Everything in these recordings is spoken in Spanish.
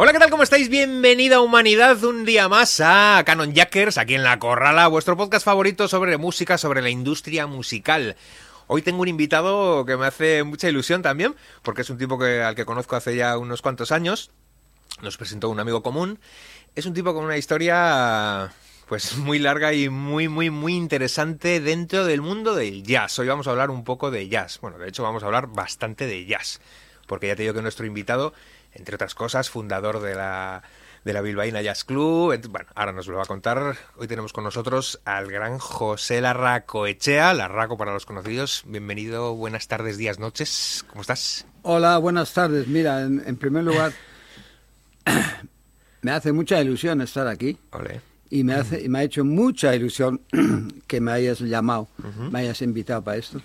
Hola, ¿qué tal? ¿Cómo estáis? Bienvenida humanidad un día más a Canon Jackers, aquí en La Corrala, vuestro podcast favorito sobre música, sobre la industria musical. Hoy tengo un invitado que me hace mucha ilusión también, porque es un tipo que, al que conozco hace ya unos cuantos años. Nos presentó un amigo común. Es un tipo con una historia pues muy larga y muy, muy, muy interesante dentro del mundo del jazz. Hoy vamos a hablar un poco de jazz. Bueno, de hecho vamos a hablar bastante de jazz, porque ya te digo que nuestro invitado entre otras cosas, fundador de la, de la Bilbaína Jazz Club. Bueno, ahora nos lo va a contar. Hoy tenemos con nosotros al gran José Larraco Echea, Larraco para los conocidos. Bienvenido, buenas tardes, días, noches. ¿Cómo estás? Hola, buenas tardes. Mira, en, primer lugar, me hace mucha ilusión estar aquí. Y me, hace, y me ha hecho mucha ilusión que me hayas llamado, me hayas invitado para esto.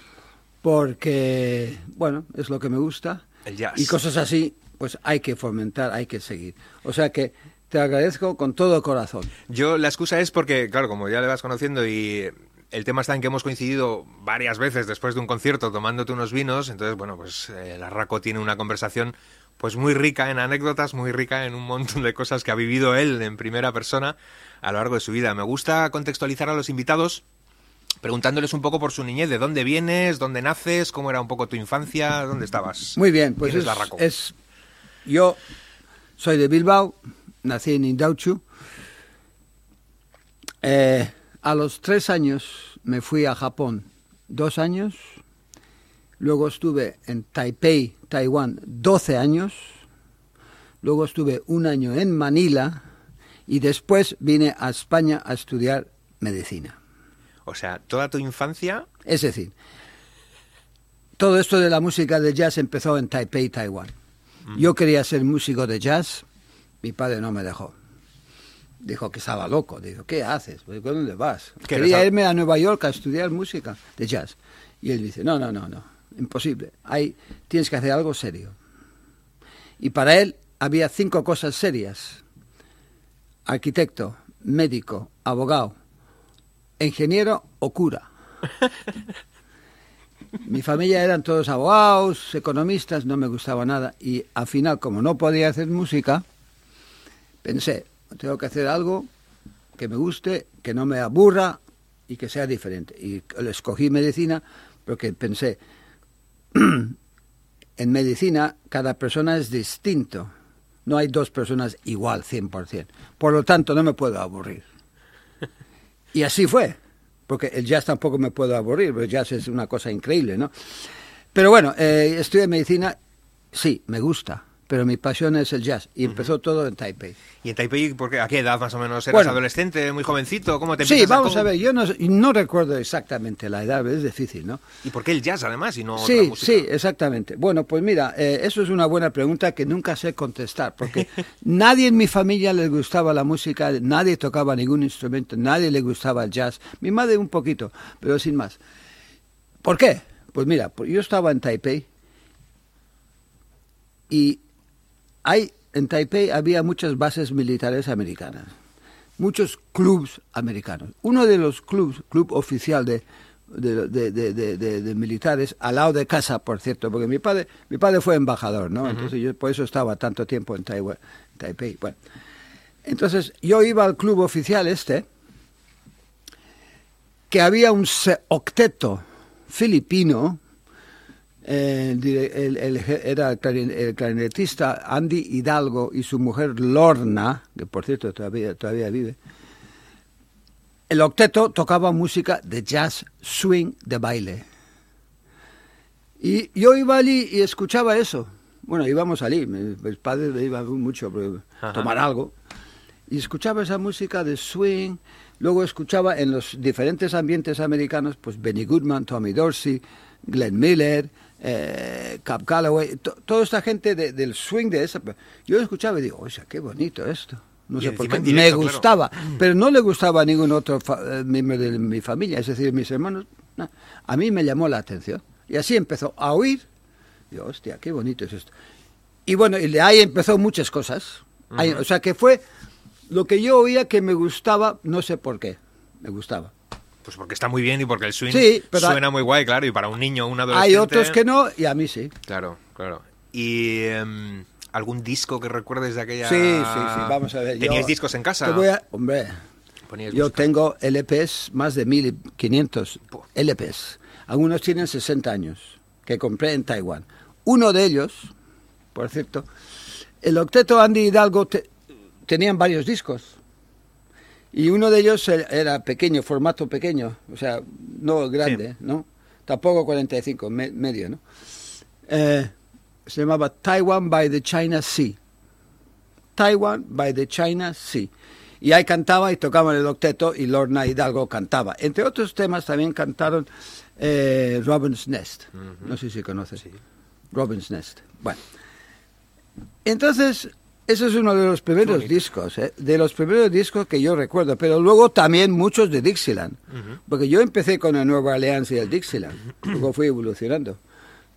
Porque, bueno, es lo que me gusta. El jazz. Y cosas así pues hay que fomentar, hay que seguir. O sea que te agradezco con todo corazón. Yo la excusa es porque, claro, como ya le vas conociendo y el tema está en que hemos coincidido varias veces después de un concierto tomándote unos vinos, entonces, bueno, pues eh, el Arraco tiene una conversación pues muy rica en anécdotas, muy rica en un montón de cosas que ha vivido él en primera persona a lo largo de su vida. Me gusta contextualizar a los invitados preguntándoles un poco por su niñez, de dónde vienes, dónde naces, cómo era un poco tu infancia, dónde estabas. Muy bien, pues es, es, yo soy de Bilbao, nací en Indauchu. Eh, a los tres años me fui a Japón, dos años. Luego estuve en Taipei, Taiwán, doce años. Luego estuve un año en Manila y después vine a España a estudiar medicina. O sea, toda tu infancia. Es decir, todo esto de la música de jazz empezó en Taipei, Taiwán. Yo quería ser músico de jazz, mi padre no me dejó. Dijo que estaba loco. Dijo, ¿qué haces? ¿Dónde vas? Quería irme a Nueva York a estudiar música de jazz. Y él dice, no, no, no, no, imposible. Hay, tienes que hacer algo serio. Y para él había cinco cosas serias. Arquitecto, médico, abogado, ingeniero o cura. Mi familia eran todos abogados, economistas, no me gustaba nada. Y al final, como no podía hacer música, pensé, tengo que hacer algo que me guste, que no me aburra y que sea diferente. Y escogí medicina porque pensé, en medicina cada persona es distinto. No hay dos personas igual, 100%. Por lo tanto, no me puedo aburrir. Y así fue porque el jazz tampoco me puedo aburrir, el jazz es una cosa increíble, ¿no? Pero bueno, eh, medicina, sí, me gusta, pero mi pasión es el jazz y empezó todo en Taipei. ¿Y en Taipei porque, a qué edad más o menos? ¿Eras adolescente, muy jovencito? ¿Cómo te Sí, vamos a, ver, yo no, no, recuerdo exactamente la edad, es difícil, ¿no? ¿Y por qué el jazz además y no sí, otra música? Sí, exactamente. Bueno, pues mira, eh, eso es una buena pregunta que nunca sé contestar, porque nadie en mi familia le gustaba la música, nadie tocaba ningún instrumento, nadie le gustaba el jazz. Mi madre un poquito, pero sin más. ¿Por qué? Pues mira, pues yo estaba en Taipei y hay, en Taipei había muchas bases militares americanas, muchos clubs americanos. Uno de los clubs, club oficial de, de, militares, al lado de casa, por cierto, porque mi padre, mi padre fue embajador, ¿no? Entonces yo por eso estaba tanto tiempo en, Taipei. Bueno, entonces yo iba al club oficial este, que había un octeto filipino el, era el clarinetista Andy Hidalgo y su mujer Lorna, que por cierto todavía, todavía vive. El octeto tocaba música de jazz, swing, de baile. Y yo iba allí y escuchaba eso. Bueno, íbamos allí, mis padres iban mucho a tomar algo. Y escuchaba esa música de swing. Luego escuchaba en los diferentes ambientes americanos, pues Benny Goodman, Tommy Dorsey, Glenn Miller, eh, Cap Calloway, toda esta gente del swing de esa. Yo escuchaba y digo, oye, qué bonito esto. No sé por qué. me gustaba, pero no le gustaba a ningún otro eh, miembro de mi familia, es decir, mis hermanos. A mí me llamó la atención. Y así empezó a oír. Digo, hostia, qué bonito es esto. Y bueno, y de ahí empezó muchas cosas. o sea, que fue lo que yo oía que me gustaba, no sé por qué, me gustaba. Pues porque está muy bien y porque el swing suena muy guay, claro, y para un niño, un adolescente... Hay otros que no, y a mí sí. Claro, claro. Y em, ¿Algún disco que recuerdes de aquella...? Sí, sí, sí, vamos a ver. ¿Teníais yo discos en casa? te voy a- hombre, yo música. tengo LPs, más de 1500 Puh. LPs. Algunos tienen 60 años, que compré en Taiwán. Uno de ellos, por cierto, el octeto Andy Hidalgo te- tenían varios discos. Y uno de ellos era pequeño, formato pequeño, o sea, no grande, ¿no? Tampoco 45, me- medio, ¿no? Eh, se llamaba Taiwan by the China Sea. Taiwan by the China Sea. Y ahí cantaba y tocaban el octeto y Lorna Hidalgo cantaba. Entre otros temas también cantaron eh, Robin's Nest. No sé si conoces. Robin's Nest. Bueno. Entonces, ese es uno de los primeros bonito. discos, ¿eh? de los primeros discos que yo recuerdo, pero luego también muchos de Dixieland, porque yo empecé con el Nueva Orleans y el Dixieland, luego fui evolucionando.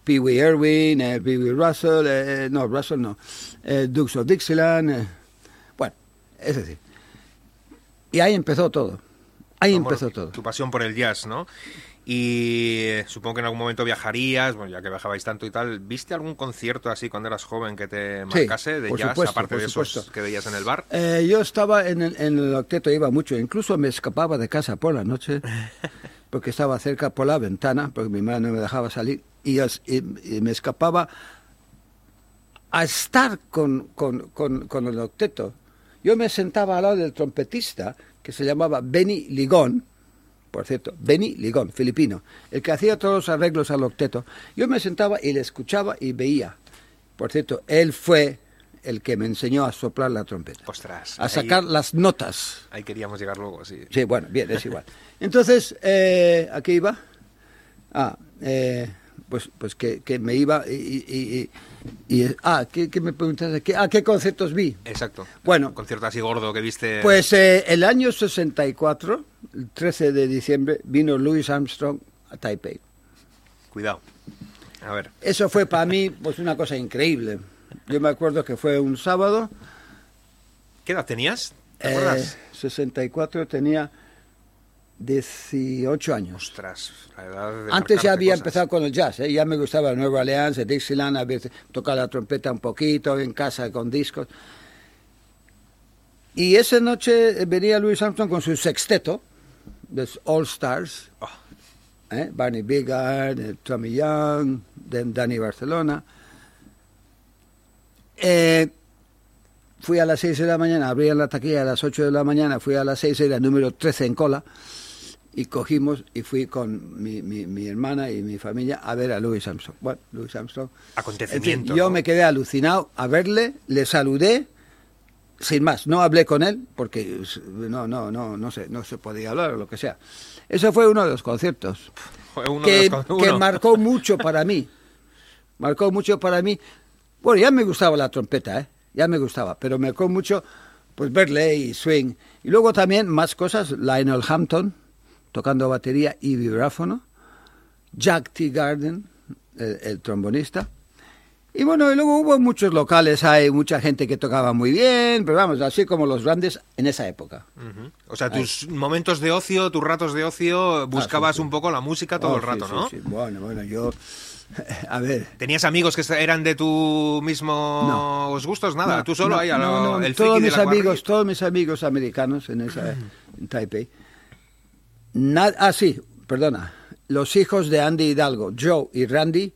Pee Wee Irwin, eh, Pee Wee Russell, eh, no, Russell no, eh, Dukes of Dixieland, eh, bueno, es decir. Y ahí empezó todo, ahí empezó todo. Tu pasión por el jazz, ¿no? Y eh, supongo que en algún momento viajarías, bueno, ya que viajabais tanto y tal. ¿Viste algún concierto así cuando eras joven que te Sí, marcase de por jazz, supuesto, aparte de esos supuesto. que veías en el bar? Eh, yo estaba en el, en el octeto, iba mucho, incluso me escapaba de casa por la noche, porque estaba cerca por la ventana, porque mi madre no me dejaba salir, y, y- y me escapaba a estar con, con- con- con el octeto. Yo me sentaba al lado del trompetista, que se llamaba Benny Ligón, por cierto, Benny Ligón, filipino, el que hacía todos los arreglos al octeto. Yo me sentaba y le escuchaba y veía. Por cierto, él fue el que me enseñó a soplar la trompeta Ostras. a ahí- sacar las notas. Ahí queríamos llegar luego, sí. Sí, bueno, bien, es igual. Entonces, eh, ¿a qué iba? Ah, eh, pues, pues que, que me iba y... y- y- y- ah, ¿qué, qué me preguntas? ¿Qué, ah, ¿qué conciertos vi? Exacto. Bueno. Un concierto así gordo que viste. Pues eh, el año 64, el 13 de diciembre, vino Louis Armstrong a Taipei. Cuidado. A ver. Eso fue para mí pues una cosa increíble. Yo me acuerdo que fue un sábado, ¿Qué edad tenías? ¿Te eh, acuerdas? 64, tenía 18 años. Ostras, la edad de Antes ya había cosas. empezado con el jazz, ¿eh? ya me gustaba Nueva Orleans, el Dixieland, a veces tocaba la trompeta un poquito en casa con discos. Y esa noche venía Louis Armstrong con su sexteto, los All Stars, Oh, ¿eh? Barney Bigard, Tommy Young, then Danny Barcelona. Eh, fui a las 6 de la mañana, abrían la taquilla a las 8 de la mañana, fui a las 6, era número 13 en cola, y cogimos y fui con mi, mi, mi hermana y mi familia a ver a Louis Armstrong. Bueno, Louis Armstrong. En fin, acontecimiento. yo ¿no? me quedé alucinado a verle, le saludé, sin más, no hablé con él, porque no, no, no, no sé, no se podía hablar o lo que sea. Eso fue uno de los conciertos Fue uno que, de los con- que marcó mucho para mí. Marcó mucho para mí. Bueno, ya me gustaba la trompeta, ¿eh? Ya me gustaba, pero me marcó mucho pues verle y swing. Y luego también más cosas, Lionel Hampton tocando batería y vibráfono, Jack T. Garden, el, el trombonista. Y bueno, y luego hubo muchos locales, hay mucha gente que tocaba muy bien, pero vamos, así como los grandes en esa época. Ujú. O sea, tus momentos de ocio, tus ratos de ocio, buscabas Ah, sí. un poco la música todo Oh, el sí, rato, sí, ¿no? sí. Bueno, bueno, yo... A ver, ¿Tenías amigos que eran de tu mismos gustos? Nada, No, tú solo no, ahí, a lo- no, no, el todos mis amigos, todos mis amigos americanos en esa en Taipei. Ah, sí, perdona. Los hijos de Andy Hidalgo, Joe y Randy,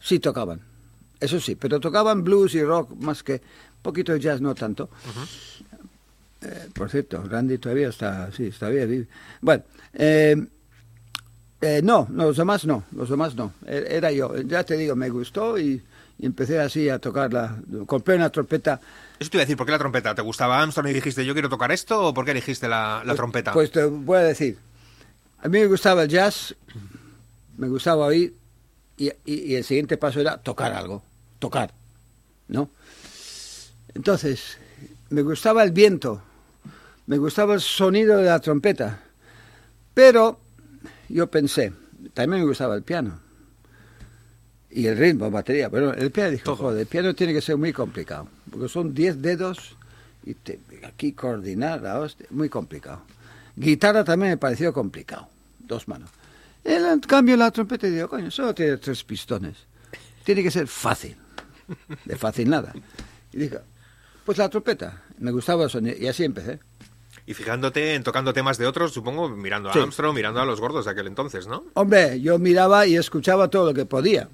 sí tocaban. Eso sí, pero tocaban blues y rock más que un poquito de jazz, no tanto. Eh, por cierto, Randy todavía está, sí, todavía vive. Bueno, eh, eh, no, no, los demás no, los demás no. E- Era yo, ya te digo, me gustó y, y empecé así a tocarla. Compré una trompeta. Eso te iba a decir, ¿por qué la trompeta? ¿Te gustaba Armstrong y dijiste yo quiero tocar esto o por qué elegiste la, la trompeta? Pues te voy a decir, a mí me gustaba el jazz, me gustaba oír y, y- y el siguiente paso era tocar algo, tocar, ¿no? Entonces, me gustaba el viento, me gustaba el sonido de la trompeta, pero yo pensé, también me gustaba el piano y el ritmo, batería, pero el piano dijo, joder, el piano tiene que ser muy complicado, porque son 10 dedos y te- aquí coordinar, la hostia, muy complicado. Guitarra también me pareció complicado, dos manos. En cambio la trompeta digo, coño, solo tiene tres pistones, tiene que ser fácil, de fácil nada. Y dije, pues la trompeta. Me gustaba el sonido y así empecé. Y fijándote en tocando temas de otros, supongo, mirando a Sí. Armstrong, mirando a los gordos de aquel entonces, ¿no? Hombre, yo miraba y escuchaba todo lo que podía.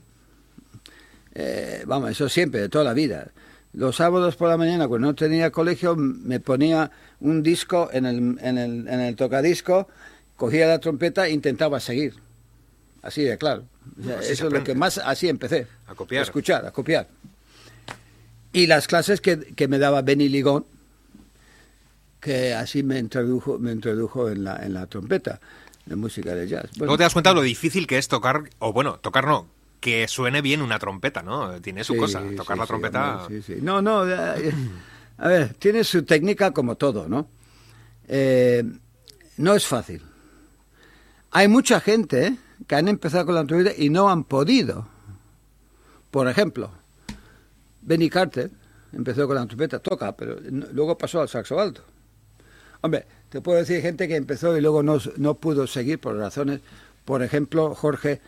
Eh, vamos, eso siempre, de toda la vida. Los sábados por la mañana, cuando no tenía colegio, me ponía un disco en el, en el, en el tocadisco, cogía la trompeta e intentaba seguir. Así de claro. O sea, Así se eso es lo que más, así empecé. A copiar. escuchar, a copiar. Y las clases que, que me daba Benny Ligón, que así me introdujo, me introdujo en la, en la trompeta, de música de jazz. Bueno, Luego te das cuenta de lo difícil que es tocar, o bueno, tocar no, que suene bien una trompeta, ¿no? Tiene su Sí, cosa, tocar sí, la trompeta... hombre, sí, sí. No, no, eh, a ver, tiene su técnica como todo, ¿no? Eh, no es fácil. Hay mucha gente que han empezado con la trompeta y no han podido. Por ejemplo, Benny Carter empezó con la trompeta, toca, pero luego pasó al saxo alto. Hombre, te puedo decir gente que empezó y luego no, no pudo seguir por razones. Por ejemplo, Jorge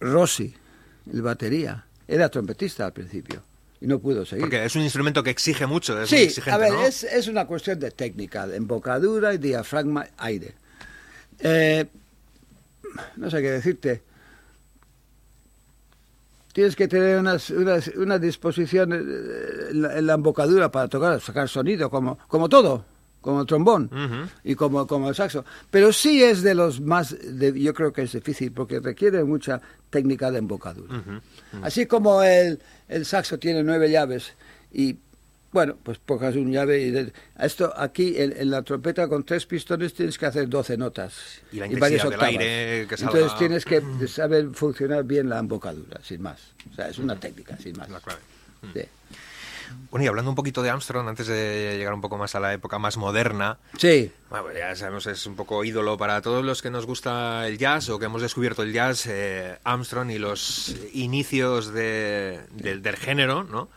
Rossi, el batería, era trompetista al principio y no pudo seguir. Porque es un instrumento que exige mucho, es muy Sí, exigente, a ver, ¿no? es, es una cuestión de técnica, de embocadura y diafragma, aire. Eh, no sé qué decirte. Tienes que tener unas, unas, una disposición eh, en la, en la embocadura para tocar, sacar sonido, como, como todo, como el trombón y como, como el saxo. Pero sí es de los más, de- yo creo que es difícil porque requiere mucha técnica de embocadura. Así como el, el saxo tiene nueve llaves y, bueno, pues pongas un llave y... de- esto aquí en, en la trompeta con tres pistones tienes que hacer doce notas. Y la varias intensidad del octavas. aire que salga- Entonces tienes que saber funcionar bien la embocadura, sin más. O sea, es una técnica, sin más. La clave. Sí. Bueno, y hablando un poquito de Armstrong, antes de llegar un poco más a la época más moderna, Sí, bueno, ya sabemos, es un poco ídolo para todos los que nos gusta el jazz o que hemos descubierto el jazz, eh, Armstrong y los inicios de- del- del género, ¿no?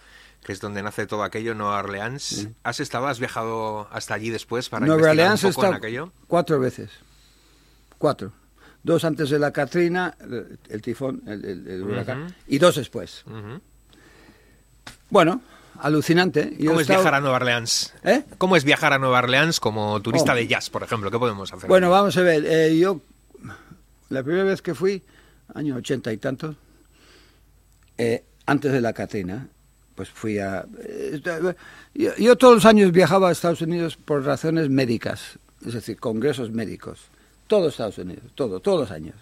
Que es donde nace todo aquello, Nueva Orleans. ¿Has estado, has viajado hasta allí después para Nueva investigar Orleans un poco en aquello? cuatro veces. Cuatro. Dos antes de la Katrina, el, el tifón, el, el- el huracán, y dos después. Bueno, alucinante. Yo ¿Cómo es estado- viajar a Nueva Orleans? ¿Eh? ¿Cómo es viajar a Nueva Orleans como turista Oh. de jazz, por ejemplo? ¿Qué podemos hacer? Bueno, vamos a ver. eh, yo, la primera vez que fui, año ochenta y tantos, eh, antes de la Katrina, pues fui a... eh, yo, yo todos los años viajaba a Estados Unidos por razones médicas, es decir, congresos médicos. Todo Estados Unidos, todo, todos los años.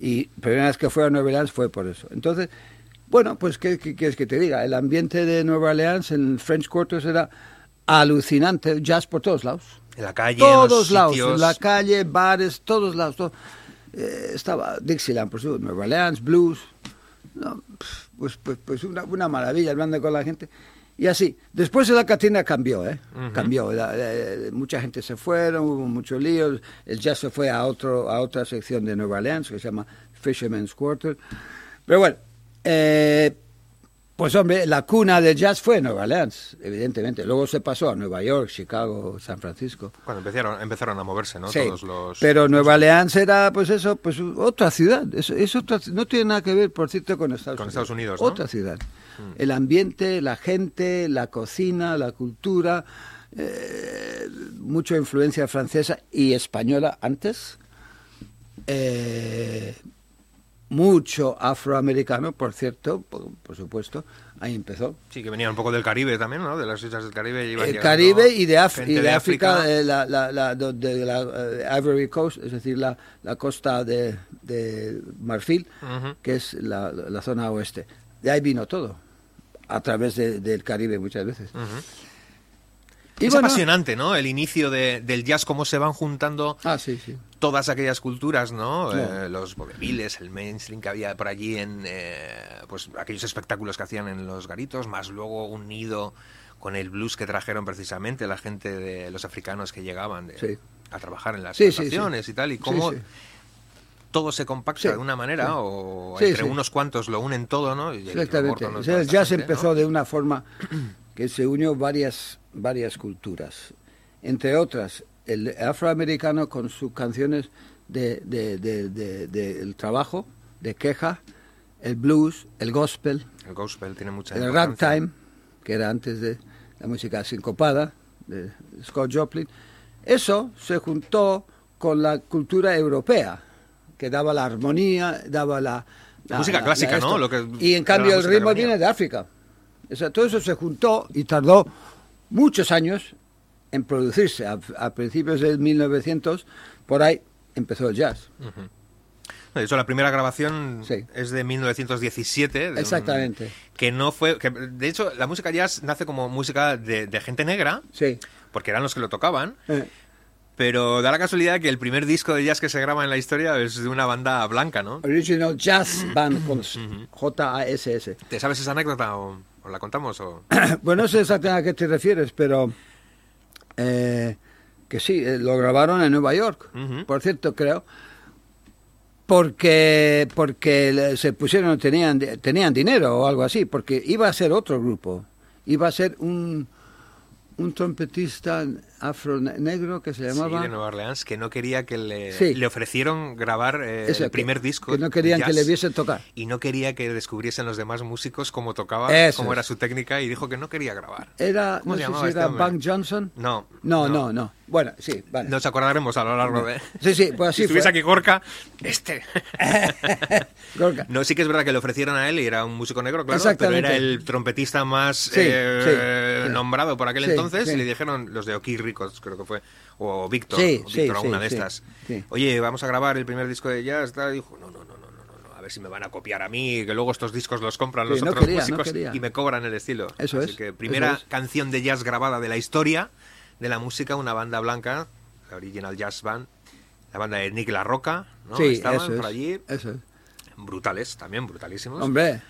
Y la primera vez que fui a Nueva Orleans fue por eso. Entonces, bueno, pues, ¿qué, qué quieres que te diga? El ambiente de Nueva Orleans en el French Quarters era alucinante, jazz por todos lados En la calle, en todos los lados, sitios... en la calle, bares, todos lados. todo. Eh, estaba Dixieland, por supuesto, Nueva Orleans, blues. No, pues pues, pues una, una maravilla hablando con la gente. Y así, después de la Katrina cambió, ¿eh? Cambió. la- mucha gente se fueron, hubo muchos líos. El jazz se fue a, otro, a otra sección de Nueva Orleans que se llama Fisherman's Quarter. Pero bueno, eh, pues hombre, la cuna del jazz fue Nueva Orleans, evidentemente. Luego se pasó a Nueva York, Chicago, San Francisco. Cuando empezaron, empezaron a moverse, ¿no? Sí, Todos los... pero Nueva Orleans era, pues eso, pues otra ciudad. Es, es otra, no tiene nada que ver, por cierto, con Estados Con Unidos. Estados Unidos, ¿no? Otra ciudad. El ambiente, la gente, la cocina, la cultura, eh, mucha influencia francesa y española antes. Eh, mucho afroamericano, por cierto, por, por supuesto, ahí empezó. Sí, que venían un poco del Caribe también, ¿no? De las islas del Caribe. iban El Caribe y de, Af- y de África, eh, la, la, la, de la eh, Ivory Coast, es decir, la, la costa de, de Marfil, que es la, la zona oeste. De ahí vino todo, a través de- del Caribe muchas veces. Y es bueno- apasionante, ¿no? El inicio de- del jazz, cómo se van juntando Ah, sí, sí. todas aquellas culturas, ¿no? Claro. Eh, los vaudevilles, el mainstream que había por allí en, eh, pues aquellos espectáculos que hacían en los garitos, más luego unido con el blues que trajeron precisamente la gente de los africanos que llegaban de- Sí. a trabajar en las plantaciones y tal, y cómo todo se compacta Sí, de una manera sí. o entre sí. unos cuantos lo unen todo, ¿no? Y el Exactamente. O sea, el jazz empezó ¿no? de una forma que se unió varias, varias culturas. Entre otras, el afroamericano con sus canciones de, de, de- de- de- el trabajo, de queja, el blues, el gospel, El gospel tiene mucha el ragtime, que era antes de la música sincopada de Scott Joplin, eso se juntó con la cultura europea, que daba la armonía, daba la... La música clásica, ¿no? Lo que, y en cambio el ritmo viene de África. O sea, todo eso se juntó y tardó muchos años en producirse. A, a principios de 1900, por ahí empezó el jazz. De hecho, la primera grabación es de 1917. De Exactamente. Un, que no fue. Que, de hecho, la música jazz nace como música de, de gente negra. Sí. Porque eran los que lo tocaban. Eh. Pero da la casualidad que el primer disco de jazz que se graba en la historia es de una banda blanca, ¿no? Original Jazz Band con J-A-S-S. ¿Te sabes esa anécdota o, la contamos? O? bueno, no sé exactamente a qué te refieres, pero eh, que sí, eh, lo grabaron en Nueva York, por cierto, creo. Porque, porque se pusieron, tenían, tenían dinero o algo así, porque iba a ser otro grupo, iba a ser un, un trompetista afro negro que se llamaba... Sí, de Nueva Orleans, que no quería que le, le ofrecieron grabar eh, el primer disco. Que no querían que le viesen tocar. Y no quería que descubriesen los demás músicos cómo tocaba, cómo era su técnica, y dijo que no quería grabar. Era, no sé si era este Bank Johnson. No, no. No, no, Bueno, sí, vale. Nos acordaremos a lo largo de... Sí, sí, pues así Si estuviese aquí Gorka, este... Gorka. No, sí que es verdad que le ofrecieron a él y era un músico negro, claro, pero era el trompetista más eh, nombrado por aquel entonces, y le dijeron los de Oki Ricos, creo que fue o Víctor, sí, o Víctor, alguna de estas. Oye, vamos a grabar el primer disco de jazz. Y dijo, no, no, no, no, no, no, a ver si me van a copiar a mí, que luego estos discos los compran los otros músicos y me cobran el estilo. Eso Así que primera canción de jazz grabada de la historia de la música, una banda blanca, la Original Jazz Band, la banda de Nick La Roca, ¿no? Estaban por allí. Eso es. Brutales, también brutalísimos. Hombre.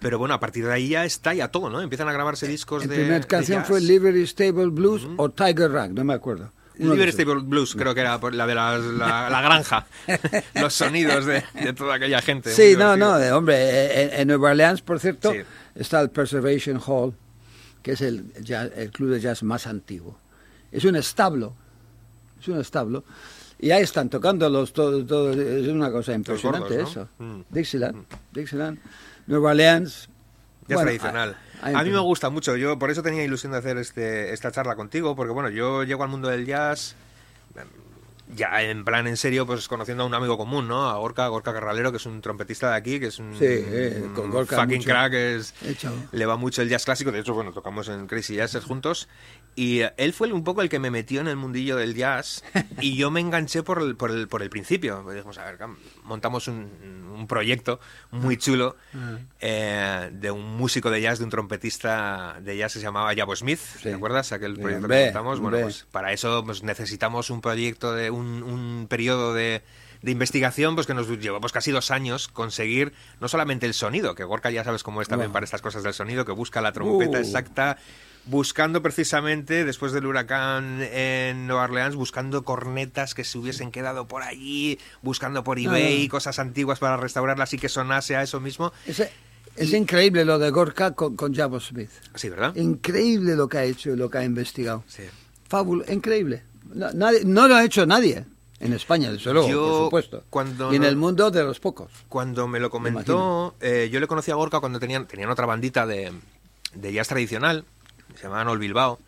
Pero bueno, a partir de ahí ya está ya todo, ¿no? Empiezan a grabarse discos de. La primera canción fue Liberty Stable Blues o Tiger Rag, no me acuerdo. Liberty Stable Blues, creo que era la de la, la, granja, los sonidos de, toda aquella gente. Sí, no, no, hombre, en, Nueva Orleans, por cierto, está el Preservation Hall, que es el, el club de jazz más antiguo. Es un establo, es un establo, y ahí están tocando los todos, todo, es una cosa impresionante eso. Mm. Dixieland, mm. Dixieland, Nueva Orleans. Ya es tradicional. A mí me gusta mucho, yo por eso tenía ilusión de hacer este, esta charla contigo, porque bueno, yo llego al mundo del jazz ya en plan en serio, pues conociendo a un amigo común, ¿no? A Gorka, Gorka Carralero, que es un trompetista de aquí, que es un, eh, fucking crack, es, le va mucho el jazz clásico, de hecho, bueno, tocamos en Crazy Jazz juntos, y eh, él fue un poco el que me metió en el mundillo del jazz, y yo me enganché por el, por el, por el principio, dijimos, a ver, montamos un, un proyecto muy chulo ah. eh, de un músico de jazz, de un trompetista de jazz que se llamaba Jabo Smith, ¿te acuerdas? Aquel proyecto que montamos, bueno, pues para eso pues, necesitamos un proyecto de un, periodo de, investigación pues que nos llevó pues, casi dos años conseguir no solamente el sonido, que Gorka ya sabes cómo es también para estas cosas del sonido, que busca la trompeta uh. exacta, buscando precisamente después del huracán en Nueva Orleans, buscando cornetas que se hubiesen quedado por allí, buscando por eBay cosas antiguas para restaurarlas y que sonase a eso mismo. Es increíble lo de Gorka con, con Jabo Smith. Sí, ¿verdad? Increíble lo que ha hecho y lo que ha investigado. Sí. increíble. No, no lo ha hecho nadie. En España, desde luego, por supuesto. Cuando y en el mundo de los pocos. Cuando me lo comentó, eh, yo le conocí a Gorka cuando tenían, tenían otra bandita de, de jazz tradicional, se llamaban Ol Bilbao,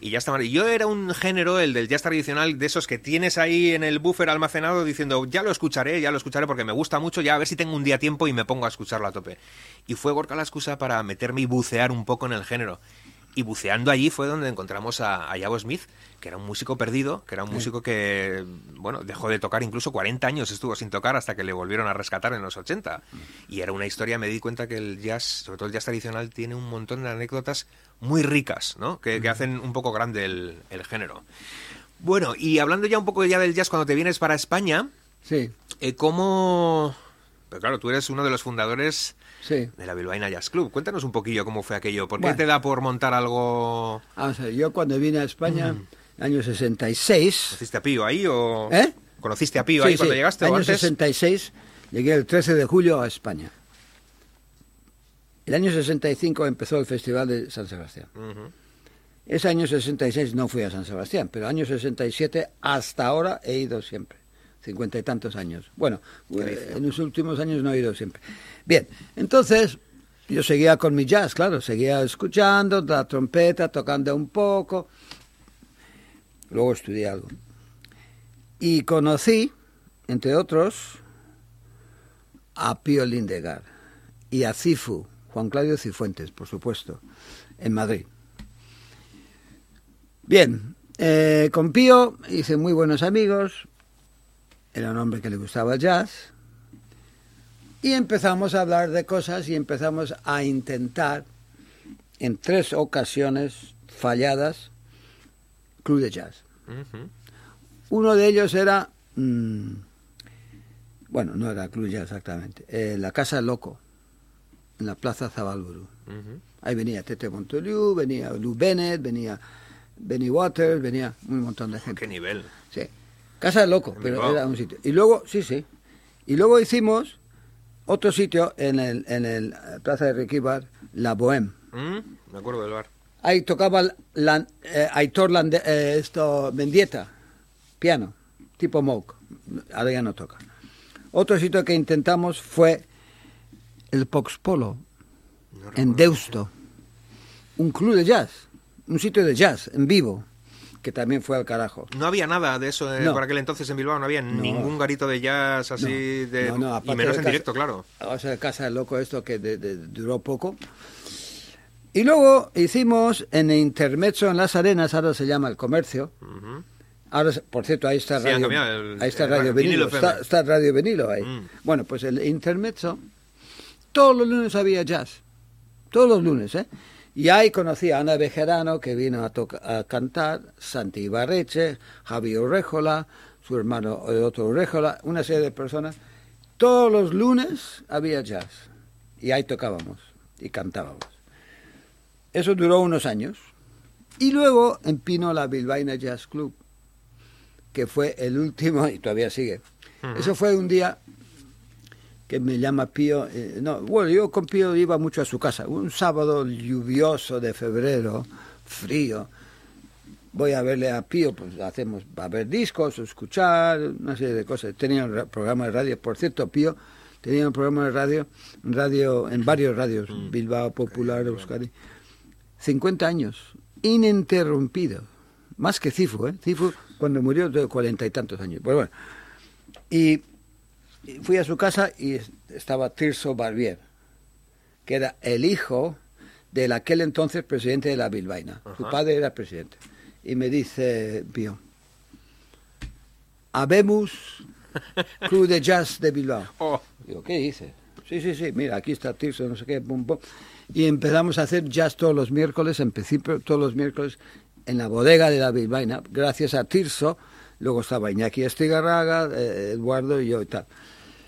y ya estaba. Y yo era un género, el del jazz tradicional, de esos que tienes ahí en el buffer almacenado diciendo, ya lo escucharé, ya lo escucharé porque me gusta mucho, ya a ver si tengo un día tiempo y me pongo a escucharlo a tope. Y fue Gorka la excusa para meterme y bucear un poco en el género. Y buceando allí fue donde encontramos a, a Smith, que era un músico perdido, que era un músico que, bueno, dejó de tocar incluso 40 años estuvo sin tocar hasta que le volvieron a rescatar en los 80. Y era una historia, me di cuenta que el jazz, sobre todo el jazz tradicional, tiene un montón de anécdotas muy ricas, ¿no? Que, hacen un poco grande el, género. Bueno, y hablando ya un poco ya del jazz, cuando te vienes para España, sí. Eh, ¿cómo...? Pero claro, tú eres uno de los fundadores de la Bilbaína Jazz Club. Cuéntanos un poquillo cómo fue aquello. ¿Por qué te da por montar algo...? Vamos a ver, yo cuando vine a España, en el año 66... ¿Conociste a Pío ahí o...? ¿Eh? ¿Conociste a Pío ahí cuando llegaste año o antes? 66 llegué el 13 de julio a España. El año 65 empezó el Festival de San Sebastián. Ese año 66 no fui a San Sebastián, pero año 67 hasta ahora he ido siempre cincuenta y tantos años. Bueno, eh, en los últimos años no he ido siempre. Bien, entonces yo seguía con mi jazz, claro, seguía escuchando la trompeta, tocando un poco. Luego estudié algo. Y conocí, entre otros, a Pío Lindegar y a Cifu, Juan Claudio Cifuentes, por supuesto, en Madrid. Bien, eh, con Pío hice muy buenos amigos, era un hombre que le gustaba el jazz, y empezamos a hablar de cosas y empezamos a intentar, en tres ocasiones falladas, club de jazz. Uno de ellos era, mm, bueno, no era club jazz exactamente, eh, la Casa Loco, en la Plaza Zabalburu. Ahí venía Tete Montoliu, venía Lou Bennett, venía Benny Waters, venía un montón de gente. ¿Qué nivel? Sí. Casa del Loco, pero era un sitio. Y luego, sí, sí. Y luego hicimos otro sitio en el, en el eh, Plaza de Requibar, La Bohème. Mm, me acuerdo del bar. Ahí tocaba la, eh, Aitor Lande, eh, esto, Mendieta, piano, tipo Moog. Ahora ya no toca. Otro sitio que intentamos fue el Pox Polo, en Deusto. Un club de jazz, un sitio de jazz en vivo que también fue al carajo. No había nada de eso por aquel entonces en Bilbao, no había ningún garito de jazz así, de, y menos en directo, claro. O sea, Casa del Loco esto que duró poco. Y luego hicimos en el Intermezzo en las Arenas, ahora se llama El Comercio. Ahora, por cierto, ahí está Radio, ahí está Radio Vinilo, está, Radio Vinilo ahí. Mm. Bueno, pues el Intermezzo, todos los lunes había jazz. Todos los lunes, ¿eh? Y ahí conocí a Ana Bejerano, que vino a, a cantar, Santi Ibarreche, Javier Urrejola, su hermano eh, otro Urrejola, una serie de personas. Todos los lunes había jazz. Y ahí tocábamos y cantábamos. Eso duró unos años. Y luego empinó la Bilbaina Jazz Club, que fue el último, y todavía sigue. Eso fue un día que me llama Pío. Eh, no, bueno, yo con Pío iba mucho a su casa. Un sábado lluvioso de febrero, frío. Voy a verle a Pío, pues hacemos, a ver discos, escuchar, una serie de cosas. Tenía un programa de radio, por cierto, Pío tenía un programa de radio, radio en varios radios, mm. Bilbao Popular, Euskadi. 50 años, ininterrumpido. Más que Cifu, ¿eh? Cifu cuando murió de cuarenta y tantos años. Pues bueno, y fui a su casa y estaba Tirso Barbier, que era el hijo del aquel entonces presidente de la Bilbaina. Su padre era presidente. Y me dice, Pío, habemos Club de Jazz de Bilbao. Oh. Digo, ¿qué dice? Sí, sí, sí, mira, aquí está Tirso, no sé qué, pum, pum. Y empezamos a hacer jazz todos los miércoles, en principio todos los miércoles, en la bodega de la Bilbaina, gracias a Tirso. Luego estaba Iñaki Estigarraga, eh, Eduardo y yo y tal.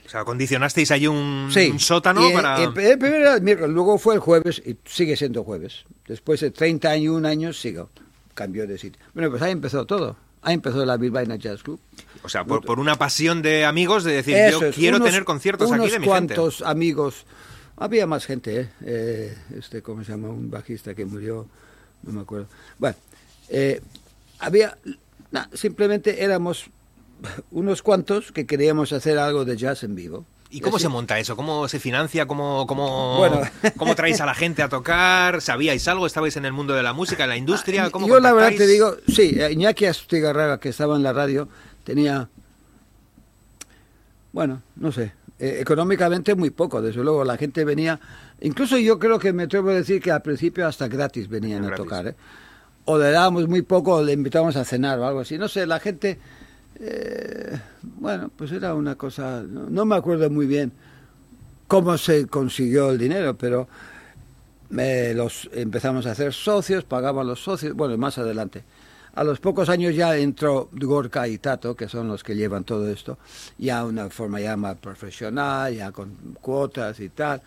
O sea, condicionasteis ahí un, sótano para... El, primero era el miércoles, luego fue el jueves y sigue siendo jueves. Después de 31 años sigo, cambió de sitio. Bueno, pues ahí empezó todo. Ahí empezó la Bilbaina Jazz Club. O sea, por, una pasión de amigos de decir, yo quiero tener conciertos aquí de mi cuantos amigos. Había más gente, ¿eh? ¿eh? Este, ¿cómo se llama? Un bajista que murió, no me acuerdo. Bueno, eh, había... simplemente éramos unos cuantos que queríamos hacer algo de jazz en vivo. ¿Y cómo se monta eso? ¿Cómo se financia? ¿Cómo, cómo, ¿Cómo traéis a la gente a tocar? ¿Sabíais algo? ¿Estabais en el mundo de la música, en la industria? Ah, ¿Cómo Yo la verdad te digo, sí, Iñaki Astigarraga, que estaba en la radio, tenía, bueno, no sé, eh, económicamente muy poco, desde luego. La gente venía, incluso yo creo que me atrevo a decir que al principio hasta gratis venían a tocar. ¿eh? O le dábamos muy poco o le invitábamos a cenar o algo así. No sé, la gente eh, bueno, pues era una cosa, no, me acuerdo muy bien cómo se consiguió el dinero, pero me los empezamos a hacer socios, pagaban los socios, bueno, más adelante. A los pocos años ya entró Gorka y Tato, que son los que llevan todo esto, ya una forma ya más profesional, ya con cuotas y tal.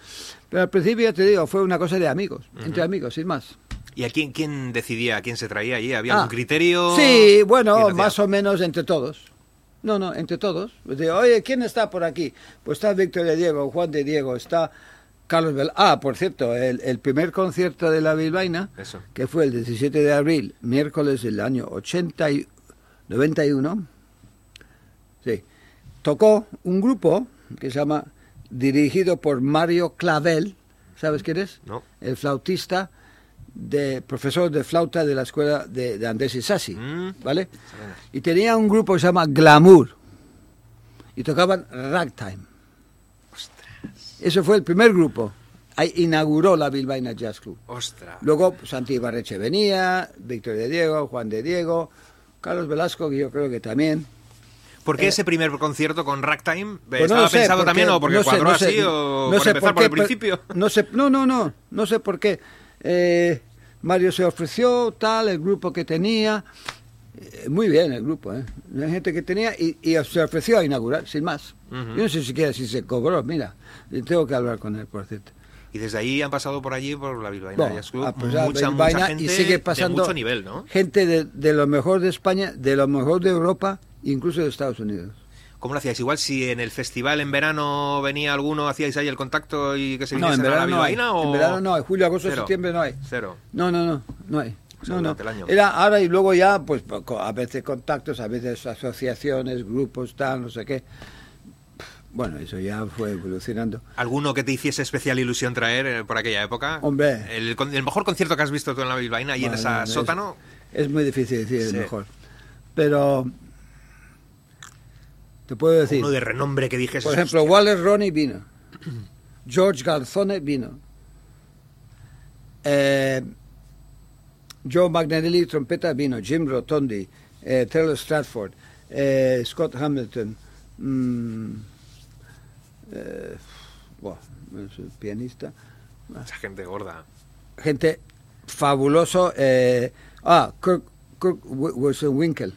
Pero al principio, ya te digo, fue una cosa de amigos, entre amigos, sin más. ¿Y a quién, quién decidía, a quién se traía allí? ¿Había un ah, criterio? Sí, bueno, más o menos entre todos. No, no, entre todos. Oye, ¿quién está por aquí? Pues está Víctor de Diego, Juan de Diego, está Carlos Bel... Ah, por cierto, el, primer concierto de la Bilbaina, que fue el 17 de abril, miércoles del año 80 y 91, sí, tocó un grupo que se llama, dirigido por Mario Clavel, ¿Sabes quién es? No. El flautista, de profesor de flauta de la escuela de, de Andrés Isasi, Mm. ¿vale? Y tenía un grupo que se llama Glamour. Y tocaban ragtime. Eso fue el primer grupo. Ahí inauguró la Bilbaína Jazz Club. Ostras. Luego Santi Ibarreche venía, Víctor de Diego, Juan de Diego, Carlos Velasco, que yo creo que también. ¿Por qué ese primer concierto con Ragtime? Eh, Pues no ¿Estaba sé, pensado también o porque no sé, cuadró no sé, así o no por empezar por, el principio? No sé, no, no, no, no sé por qué. Eh, Mario se ofreció, tal, el grupo que tenía. eh, muy bien el grupo, ¿eh? La gente que tenía y, y se ofreció a inaugurar, sin más. Yo no sé siquiera si se cobró, mira. Tengo que hablar con él, por cierto. Y desde ahí han pasado por allí, por la Bilbaína Bueno, Jazz Club, ah, pues mucha, Bilbaína mucha gente y sigue pasando de mucho nivel, ¿no? gente de, de lo mejor de España, de lo mejor de Europa, incluso de Estados Unidos. ¿Cómo lo hacíais? Igual si en el festival en verano venía alguno, hacíais ahí el contacto y que se No, en a la no hay. O... En verano no hay. Julio, agosto, Cero. septiembre no hay. Cero. No, no, no, no hay. O sea, No, no. durante el año. Era ahora y luego ya, pues a veces contactos, a veces asociaciones, grupos, tal, no sé qué. Bueno, eso ya fue evolucionando. ¿Alguno que te hiciese especial ilusión traer eh, por aquella época? Hombre. El, mejor concierto que has visto tú en la Bilbaína y en esa es- sótano... Es muy difícil decir Sí. el mejor. Pero te puedo decir, Uno de renombre que dijese... por ejemplo, "Hostia". Wallace Ronnie vino. George Garzone vino. Eh, Joe Magnanelli, trompeta, vino. Jim Rotondi, eh, Taylor Stratford, eh, Scott Hamilton. mm, eh, el pianista. Esa gente gorda. Gente fabuloso. eh, ah, Kirk, Kirk Wi- Wilson Winkel.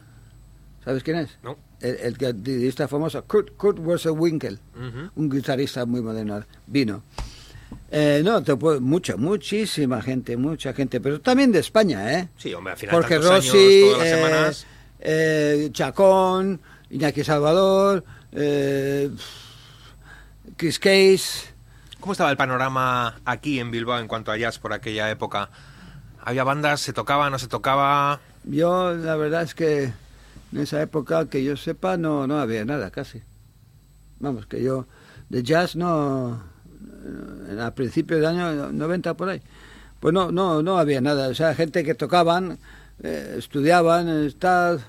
¿Sabes quién es? ¿No? El, guitarrista famoso, Kurt, Kurt Winkel. Un guitarrista muy moderno. Vino. Eh, no, te puedo, mucha, muchísima gente, mucha gente, pero también de España, ¿eh? Sí, hombre, al final Jorge tantos años, Rossi, todas las eh, semanas... eh, Chacón, Iñaki Salvador, eh, Chris Case. ¿Cómo estaba el panorama aquí en Bilbao en cuanto a jazz por aquella época? ¿Había bandas? ¿Se tocaba? ¿No se tocaba? Yo, la verdad es que en esa época, que yo sepa, no, no había nada casi. Vamos, que yo de jazz no, a principios del año 90 por ahí, pues no, no, no había nada. O sea, gente que tocaban, eh, estudiaban, tal,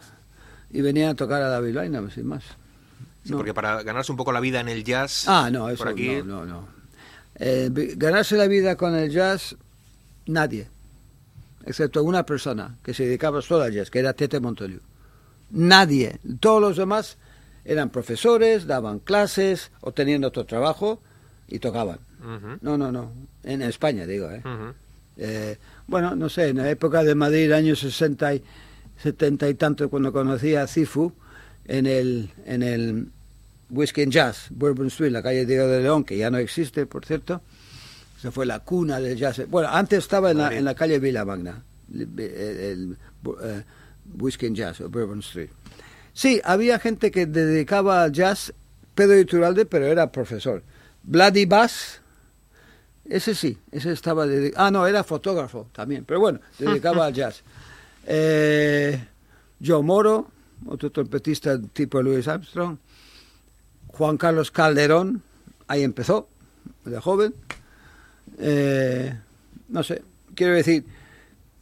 y venían a tocar a la Bilbaína, pues, sin más. Sí, No. porque para ganarse un poco la vida en el jazz... Ah, no, eso por aquí... no, no, no. Eh, ganarse la vida con el jazz, nadie. Excepto una persona que se dedicaba solo al jazz, que era Tete Montoliu. Nadie. Todos los demás eran profesores, daban clases o tenían otro trabajo y tocaban. No, no, no. En España, digo, ¿eh? Eh, bueno, no sé, en la época de Madrid, años 60 y 70 y tanto, cuando conocí a Cifu en el, en el Whiskey and Jazz, Bourbon Street, la calle Diego de León, que ya no existe, por cierto. Esa fue la cuna del jazz. Bueno, antes estaba en la, en la calle Villa Magna, el, el- el, Whiskey and Jazz, o Bourbon Street. Sí, había gente que dedicaba al jazz, Pedro Iturralde, pero era profesor. Bloody Bass, ese sí, ese estaba dedicado. Ah, no, era fotógrafo también, pero bueno, dedicaba al jazz. Eh, Joe Moro, otro trompetista tipo Louis Armstrong. Juan Carlos Calderón, ahí empezó, de joven. Eh, no sé, quiero decir,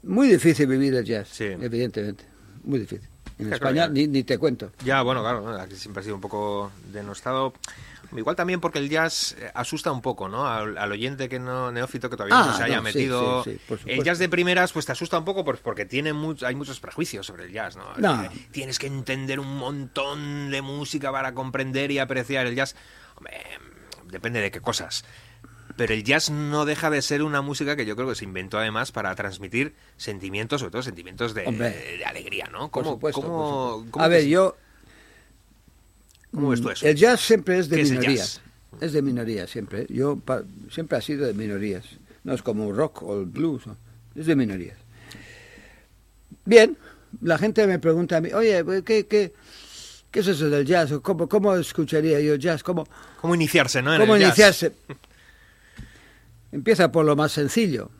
muy difícil vivir el jazz, Sí. evidentemente, muy difícil. En España ni, ni te cuento. Ya, bueno, claro, aquí siempre ha sido un poco denostado. Igual también porque el jazz eh, asusta un poco, ¿no? Al, al oyente que no neófito que todavía Ah, no se haya no, metido. sí, sí, por el jazz de primeras, pues te asusta un poco porque tiene much- hay muchos prejuicios sobre el jazz, ¿no? No. Eh, Tienes que entender un montón de música para comprender y apreciar el jazz. Hombre, depende de qué cosas. Pero el jazz no deja de ser una música que yo creo que se inventó además para transmitir sentimientos, sobre todo sentimientos de, alegría, ¿no? Por ¿Cómo, supuesto, cómo- por supuesto. cómo A ver, yo ¿Cómo ves tú eso? El jazz siempre es de ¿Qué es el minorías. Es de minorías siempre. Yo pa- siempre ha sido de minorías. No es como rock o el blues. ¿no? Es de minorías. Bien, la gente me pregunta a mí, oye, pues, ¿qué, qué, qué es eso del jazz? ¿Cómo, cómo escucharía yo jazz? ¿Cómo, ¿Cómo iniciarse, no? En cómo el jazz? Empieza por lo más sencillo.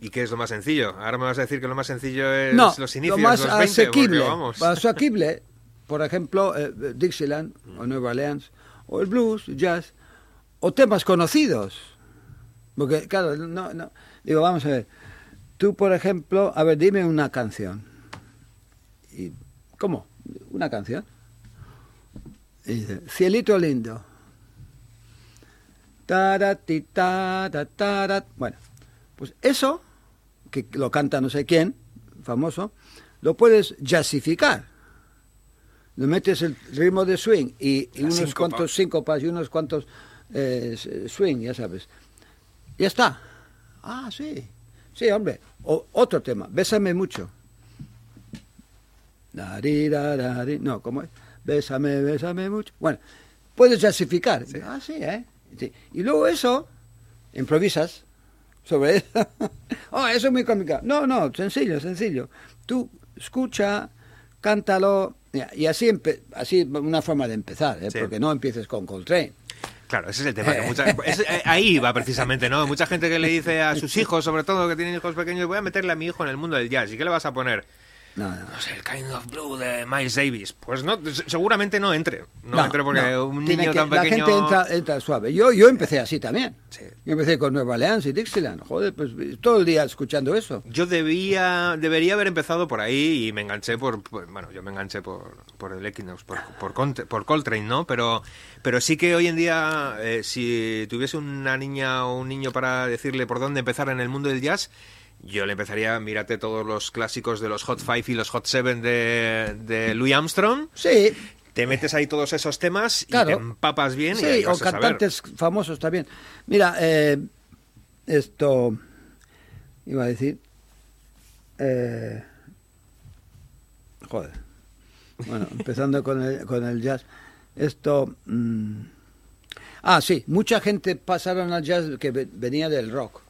¿Y qué es lo más sencillo? Ahora me vas a decir que lo más sencillo es no, los inicios, lo más los 20, asequible. vamos. Asequible, por ejemplo, eh, Dixieland o Nueva Orleans, o el blues, jazz, o temas conocidos. Porque, claro, no, no. Digo, vamos a ver. Tú, por ejemplo, a ver, dime una canción. Y, ¿Cómo? ¿Una canción? Y dice, Cielito lindo. Bueno, pues eso, que lo canta no sé quién, famoso, lo puedes jazzificar. Le metes el ritmo de swing y, unos síncopa. cuantos síncopas y unos cuantos eh, swing, ya sabes. Ya está. Ah, sí. Sí, hombre. O, otro tema. Bésame mucho. No, ¿cómo es? Bésame, bésame mucho. Bueno, puedes jazzificar. Ah, sí, ¿eh? Y luego eso, improvisas sobre eso. oh, eso es muy complicado. No, no, sencillo, sencillo. Tú escucha, cántalo. Y así, así una forma de empezar, ¿eh? Sí. porque no empieces con Coltrane. Claro, ese es el tema. Que mucha- es- eh, ahí va precisamente, ¿no? Mucha gente que le dice a sus hijos, sobre todo que tienen hijos pequeños, voy a meterle a mi hijo en el mundo del jazz. ¿Y qué le vas a poner? No, no. No sé, el Kind of Blue de Miles Davis. Pues no, se- seguramente no entre. No, No, entre porque un niño que- tan La pequeño... gente entra, entra suave. Yo, yo empecé así también. Sí. Yo empecé con Nueva Orleans y Dixieland. Joder, pues todo el día escuchando eso. Yo debía, debería haber empezado por ahí y me enganché por, por- bueno, yo me enganché por, por el Equinox, por, por, por Coltrane, ¿no? Pero, pero sí que hoy en día, eh, si tuviese una niña o un niño para decirle por dónde empezar en el mundo del jazz, yo le empezaría, mírate todos los clásicos de los Hot Five y los Hot Seven de, de Louis Armstrong, Sí, te metes ahí todos esos temas y Claro. te empapas bien y sí, o a saber. cantantes famosos también. Mira, eh, esto iba a decir. eh, joder. Bueno, empezando con el, con el jazz. Esto. mm, ah, sí, mucha gente pasaron al jazz que ve- venía del rock.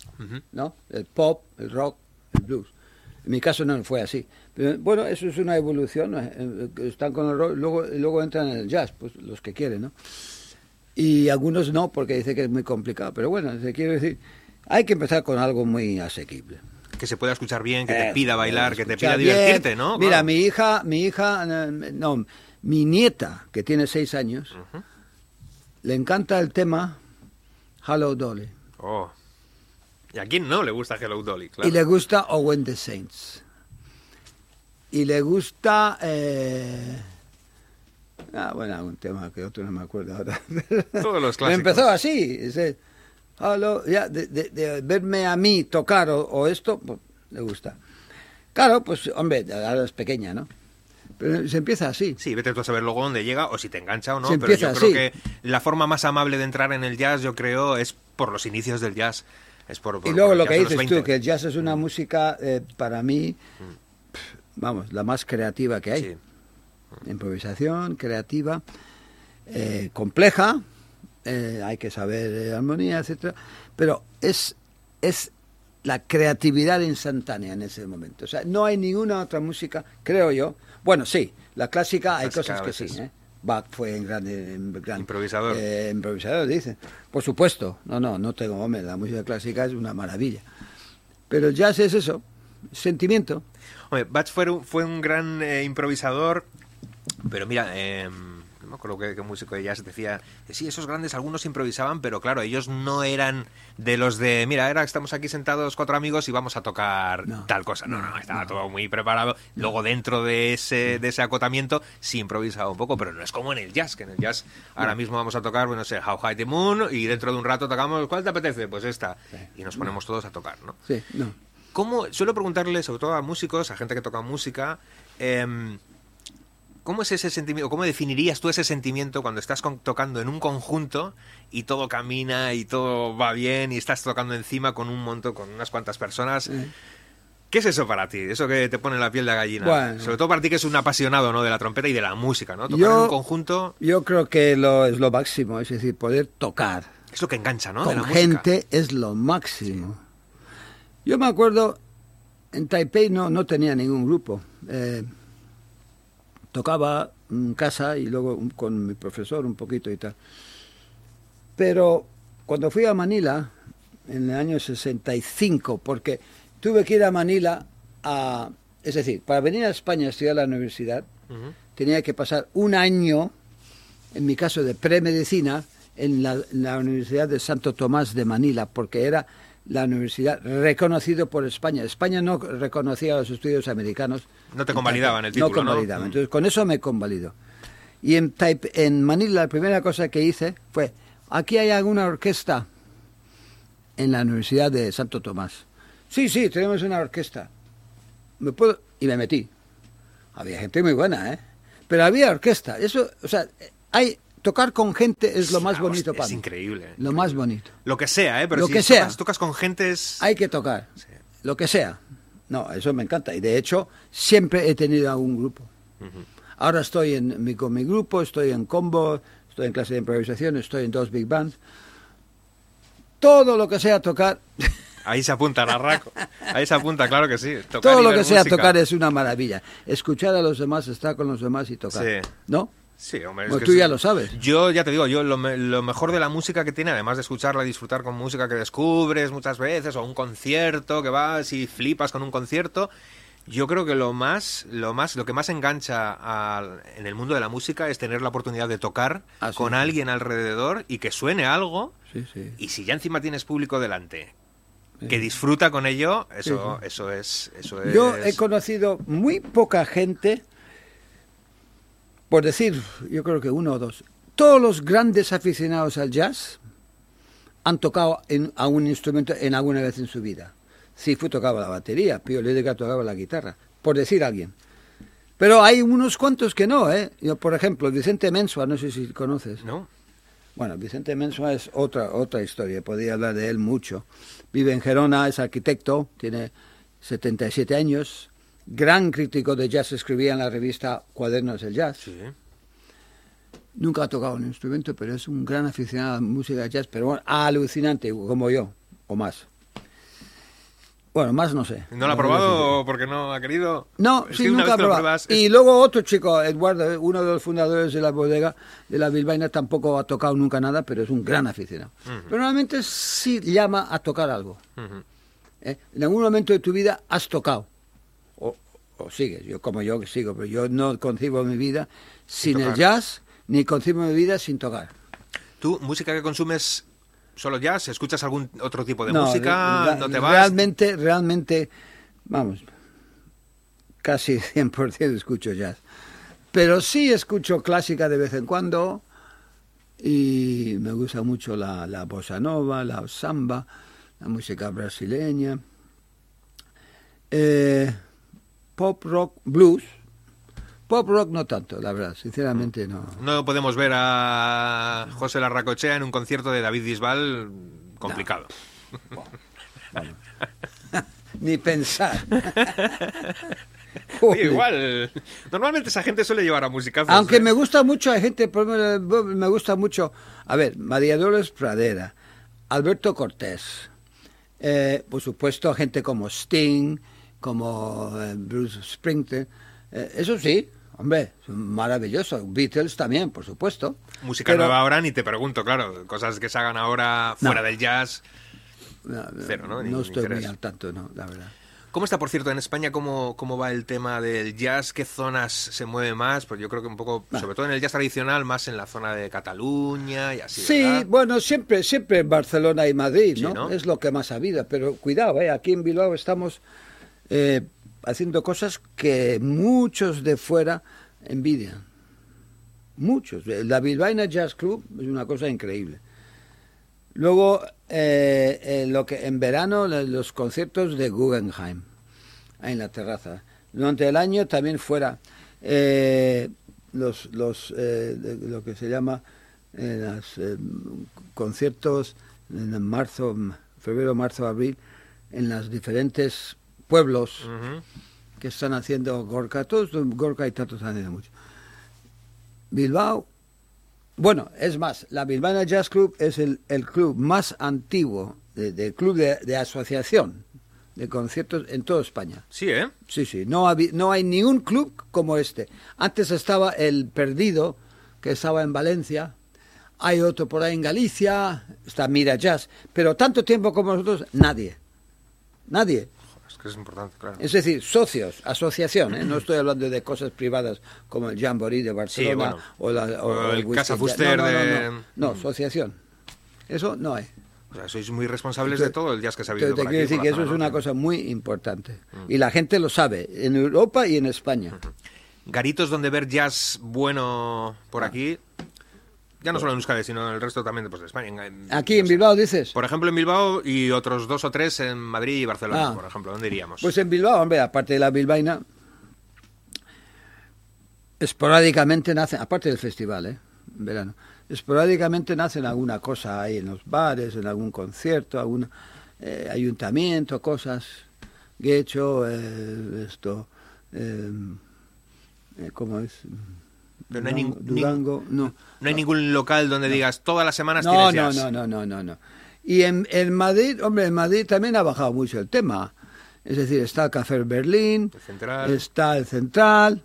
¿No? El pop, el rock, el blues. En mi caso no fue así. Pero, bueno, eso es una evolución. ¿no? Eh, Están con el rock, luego, luego entran en el jazz, pues los que quieren, ¿no? Y algunos no, porque dice que es muy complicado. Pero bueno, se quiere decir, hay que empezar con algo muy asequible. Que se pueda escuchar bien, que te Eh, pida bailar, que te pida bien. divertirte, ¿no? Mira, Claro. mi hija, mi hija, eh, no, mi nieta, que tiene seis años, le encanta el tema Hello Dolly. Oh. ¿Y a quién no le gusta Hello Dolly? Claro. Y le gusta Owen the Saints. Y le gusta... eh, Ah, bueno, un tema que otro no me acuerdo ahora. Todos los clásicos. Empezó así. ese, "Hello", ya, de, de- de verme a mí tocar o, o esto, pues, le gusta. Claro, pues, hombre, ahora es pequeña, ¿no? Pero se empieza así. Sí, vete tú a saber luego dónde llega o si te engancha o no, Se pero yo creo así. que la forma más amable de entrar en el jazz, yo creo, es por los inicios del jazz. Es por, por- Y luego por lo que dices tú, 20. que el jazz es Mm. una música, eh, para mí, pf, vamos, la más creativa que hay. Sí. improvisación creativa, eh, compleja, eh, hay que saber armonía, etcétera, pero es, es la creatividad instantánea en ese momento. O sea, no hay ninguna otra música, creo yo. Bueno, sí, la clásica hay Clásica cosas a que sí. ¿eh? Bach fue en grande, en gran- Improvisador. eh, improvisador, dicen. Por supuesto, no, no, no tengo, hombre, la música clásica es una maravilla. Pero el jazz es eso, sentimiento. Hombre, Bach fue un, fue un gran eh, improvisador, pero mira, eh, me acuerdo qué, qué músico de jazz decía que sí, esos grandes algunos improvisaban, pero claro, ellos no eran de los de, mira, ahora estamos aquí sentados cuatro amigos y vamos a tocar No, tal cosa. No, no, estaba no. todo muy preparado. Luego dentro de ese, de ese acotamiento sí improvisaba un poco, pero no es como en el jazz, que en el jazz ahora mismo vamos a tocar, bueno, no sé, How High the Moon y dentro de un rato tocamos, ¿cuál te apetece? Pues esta. Y nos ponemos todos a tocar, ¿no? Sí, no. ¿Cómo, suelo preguntarle, sobre todo a músicos, a gente que toca música, em, ¿cómo es ese sentimiento, cómo definirías tú ese sentimiento cuando estás con- tocando en un conjunto y todo camina y todo va bien y estás tocando encima con un montón, con unas cuantas personas? ¿Qué es eso para ti? Eso que te pone la piel de gallina. Bueno. Sobre todo para ti que es un apasionado ¿no? de la trompeta y de la música, ¿no? Tocar Yo- en un conjunto Yo creo que lo, es lo máximo, es decir, poder tocar es lo que engancha, ¿no? de la con música. gente es lo máximo. Yo me acuerdo, en Taipei no, no tenía ningún grupo. Eh, tocaba en casa y luego con mi profesor un poquito y tal. Pero cuando fui a Manila, en el año 65, porque tuve que ir a Manila a... Es decir, para venir a España a estudiar a la universidad, tenía que pasar un año, en mi caso de premedicina, en la, la Universidad de Santo Tomás de Manila, porque era la universidad reconocido por España. España no reconocía los estudios americanos. No te convalidaban el título, No convalidaban. Entonces, con eso me convalido. Y en, en Manila la primera cosa que hice fue, aquí hay alguna orquesta en la Universidad de Santo Tomás. Sí, sí, tenemos una orquesta. ¿Me puedo? Y me metí. Había gente muy buena, ¿eh? Pero había orquesta. Eso, o sea, hay tocar con gente es lo más bonito para Es mí. increíble. Lo más bonito. Lo que sea, ¿eh? Pero Lo si que tocas, sea. tocas con gente es... Hay que tocar. Lo que sea. No, eso me encanta. Y de hecho, siempre he tenido algún grupo. Ahora estoy en mi, con mi grupo, estoy en combo, estoy en clase de improvisación, estoy en dos big bands. Todo lo que sea tocar, Ahí se apunta Narraco. Ahí se apunta, claro que sí. Tocar todo lo que sea música. tocar es una maravilla. Escuchar a los demás, estar con los demás y tocar. Sí. ¿No? Sí, hombre. es Bueno, que tú ya lo sabes. Yo ya te digo, yo lo, me- lo mejor de la música que tiene, además de escucharla y disfrutar con música que descubres muchas veces, o un concierto que vas y flipas con un concierto, yo creo que lo más, lo más, lo que más engancha al- en el mundo de la música es tener la oportunidad de tocar Ah, sí. con alguien alrededor y que suene algo. Sí, sí. Y si ya encima tienes público delante que disfruta con ello, eso, eso es, eso es. Yo he conocido muy poca gente, por decir, yo creo que uno o dos. Todos los grandes aficionados al jazz han tocado en, a un instrumento en alguna vez en su vida. Sifu tocaba la batería, Pío Lédega tocaba la guitarra, por decir alguien. Pero hay unos cuantos que no, ¿eh? Yo, por ejemplo, Vicente Mensua, no sé si conoces. ¿No? Bueno, Vicente Mensua es otra, otra historia, podría hablar de él mucho. Vive en Gerona, es arquitecto, tiene 77 años, gran crítico de jazz, escribía en la revista Cuadernos del Jazz. Sí. Nunca ha tocado un instrumento, pero es un gran aficionado a la música jazz, pero bueno, alucinante, como yo, o más. Bueno, más no sé. ¿No lo ha probado porque no ha querido? no, Es sí, nunca lo probado. Y luego otro chico, Eduardo, uno de los fundadores de la bodega de la Bilbaína, tampoco ha tocado nunca nada, pero es un gran aficionado. Pero normalmente sí llama a tocar algo. ¿eh? En algún momento de tu vida has tocado. O, sigues, yo como yo que sigo, pero yo no concibo mi vida sin el jazz, ni concibo mi vida sin tocar. ¿Tú, música que consumes solo jazz? ¿Escuchas algún otro tipo de No, música? ¿No te vas? Realmente, realmente, vamos, casi 100% escucho jazz. Pero sí escucho clásica de vez en cuando y me gusta mucho la, la bossa nova, la samba, la música brasileña, eh, pop rock, blues. Pop rock no tanto, la verdad, sinceramente no. No podemos ver a José Larracochea en un concierto de David Bisbal complicado. Ni pensar. Igual. Normalmente esa gente suele llevar a musicazos. Aunque ¿eh? me gusta mucho, hay gente, me gusta mucho, a ver, María Dolores Pradera, Alberto Cortés, eh, por supuesto, gente como Sting, como eh, Bruce Springsteen, eh, eso sí, hombre, son maravillosos, Beatles también, por supuesto. Música Pero- nueva ahora ni te pregunto, claro. Cosas que se hagan ahora fuera No. del jazz. No, Cero, ¿no? Ni- No estoy muy al tanto, no, la verdad. ¿Cómo está, por cierto, en España? ¿Cómo, ¿Cómo va el tema del jazz? ¿Qué zonas se mueve más? Pues yo creo que un poco, Ah. sobre todo en el jazz tradicional, más en la zona de Cataluña y así. Sí, ¿verdad? bueno, siempre, siempre Barcelona y Madrid, Sí, ¿no? ¿no? Es lo que más ha habido, pero cuidado, ¿eh? aquí en Bilbao estamos eh, haciendo cosas que muchos de fuera envidian. Muchos. La Bilbaína Jazz Club es una cosa increíble. Luego, eh, eh, lo que en verano, los conciertos de Guggenheim, en la terraza. Durante el año también fuera los, los lo que se llama las, eh, conciertos en marzo, febrero, marzo, abril, en los diferentes pueblos que están haciendo Gorka. Todos Gorka y Tato están haciendo mucho. Bilbao, bueno, es más, la Bilbao Jazz Club es el, el club más antiguo de, de club de, de asociación de conciertos en toda España. Sí, ¿eh? Sí, sí, no, no hay ningún club como este. Antes estaba el Perdido, que estaba en Valencia, hay otro por ahí en Galicia, está Mira Jazz, pero tanto tiempo como nosotros, nadie. Nadie. Que es importante, claro. Es decir, socios, asociación, ¿eh? no estoy hablando de cosas privadas como el Jamboree de Barcelona bueno. o, la, o, O el Casa. Fuster no, de- no, no, asociación. Eso no hay. O sea, sois muy responsables de todo el jazz que se ha vivido te por quiero aquí, decir que eso es una cosa muy importante. Y la gente lo sabe, en Europa y en España. Garitos donde ver jazz bueno por Ah. aquí, ya no solo en Euskadi, sino en el resto también pues, de España. En- Aquí en sé. Bilbao dices. Por ejemplo, en Bilbao y otros dos o tres en Madrid y Barcelona, Ah. por ejemplo. ¿Dónde iríamos? Pues en Bilbao, hombre, aparte de la bilbaína, esporádicamente nacen, aparte del festival, ¿eh? En verano, esporádicamente nacen alguna cosa ahí en los bares, en algún concierto, algún eh, ayuntamiento, cosas. Guecho, eh, esto, eh, eh, ¿cómo es? Pero no hay Durango, ning- Durango, no. no hay ningún local donde digas todas las semanas No, tienes no, jazz. no, no, no, no, no. Y en, en Madrid, hombre, en Madrid también ha bajado mucho el tema. Es decir, está el Café Berlín, El está el Central,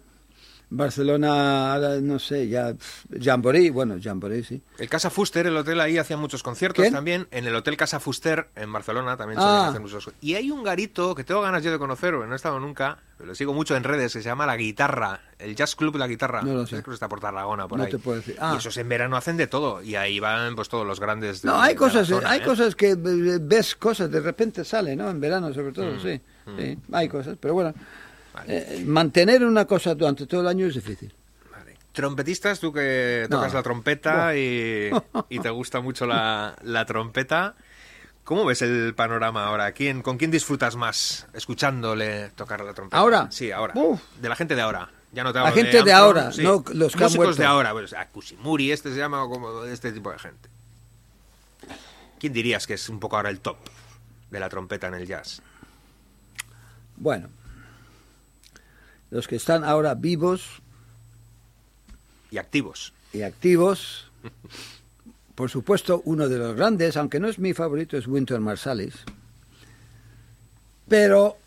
Barcelona, no sé, ya, Jamboree, bueno, Jamboree sí. El Casa Fuster, el hotel ahí hacía muchos conciertos también. En el Hotel Casa Fuster, en Barcelona, también Ah. solían hacer muchos. Y hay un garito que tengo ganas yo de conocer, porque no he estado nunca, pero lo sigo mucho en redes, que se llama La Guitarra, el Jazz Club La Guitarra. No lo sé. Creo que está por Tarragona, por No ahí. te puedo decir. Ah. Y esos en verano hacen de todo, y ahí van pues todos los grandes de No, hay de cosas, zona, hay ¿eh? cosas que eh, ves cosas, de repente sale, ¿no? En verano sobre todo, Mm, sí, sí, hay cosas, pero bueno, Vale. eh, mantener una cosa durante todo el año es difícil. Vale. Trompetistas, tú que No. tocas la trompeta y, y te gusta mucho la, la trompeta, ¿cómo ves el panorama ahora? ¿Quién, ¿Con quién disfrutas más escuchándole tocar la trompeta? ¿Ahora? Sí, ahora. Uf. De la gente de ahora. Ya no te La gente de ahora, no los que Músicos de ahora, pues a este se llama o como este tipo de gente. ¿Quién dirías que es un poco ahora el top de la trompeta en el jazz? Bueno, los que están ahora vivos Y activos. y activos. Por supuesto, uno de los grandes, aunque no es mi favorito, es Winter Marsalis. Pero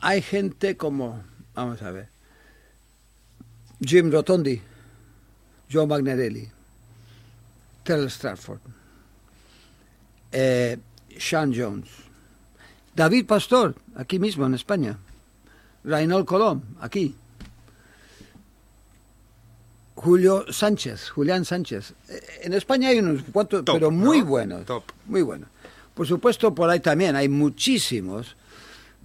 hay gente como, vamos a ver, Jim Rotondi, Joe Magnarelli, Terrell Stratford, eh, Sean Jones, David Pastor, aquí mismo en España, Reinhold Colom, aquí, Julio Sánchez, Julián Sánchez. Eh, En España hay unos cuantos, Top, pero muy ¿no? buenos. Top. Muy buenos. Por supuesto, por ahí también hay muchísimos.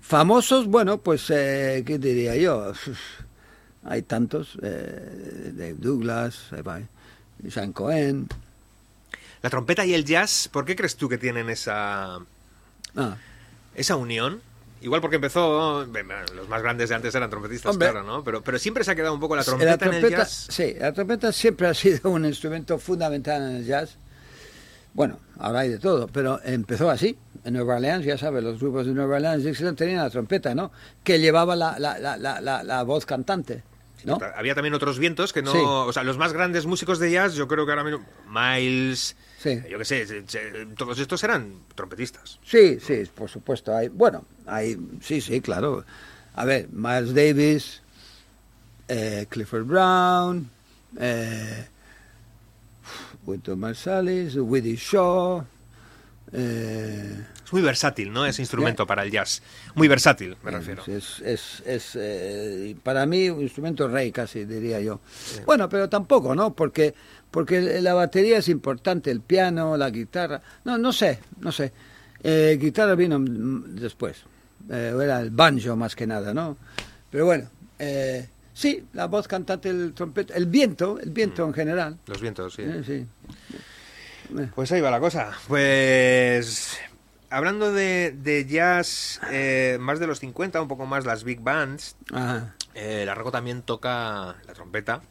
Famosos, bueno, pues, eh, ¿qué diría yo? Hay tantos. Eh, Dave Douglas, va, Sean Cohen. La trompeta y el jazz, ¿por qué crees tú que tienen esa, Ah, esa unión? Igual porque empezó, bueno, los más grandes de antes eran trompetistas, Hombre. claro, ¿no? Pero, pero siempre se ha quedado un poco la trompeta, la trompeta, en el jazz. Sí, la trompeta siempre ha sido un instrumento fundamental en el jazz. Bueno, ahora hay de todo, pero empezó así. En Nueva Orleans, ya sabes, los grupos de Nueva Orleans Dixieland tenían la trompeta, ¿no? Que llevaba la, la, la, la, voz cantante, ¿no? Había también otros vientos que no... Sí. O sea, los más grandes músicos de jazz, yo creo que ahora mismo... Miles, Sí. yo qué sé, todos estos eran trompetistas. Sí, sí, por supuesto. Hay, bueno, hay, sí, sí, claro. A ver, Miles Davis, eh, Clifford Brown, eh, Winton Marsalis, Woody Shaw. Eh, Es muy versátil, ¿no? Ese instrumento para el jazz. Muy versátil, me refiero. Es, es, es, eh, para mí un instrumento rey casi, diría yo. Bueno, pero tampoco, ¿no? Porque, porque la batería es importante, el piano, la guitarra. No, no sé, no sé. Eh, guitarra vino después. Eh, era el banjo más que nada, ¿no? Pero bueno, eh, sí, la voz cantante, el trompeta, el viento, el viento en general. Los vientos, sí. Eh, sí. Pues ahí va la cosa. Pues hablando de, de jazz eh, más de los 50, un poco más las big bands, Ajá. eh, la Raco también toca la trompeta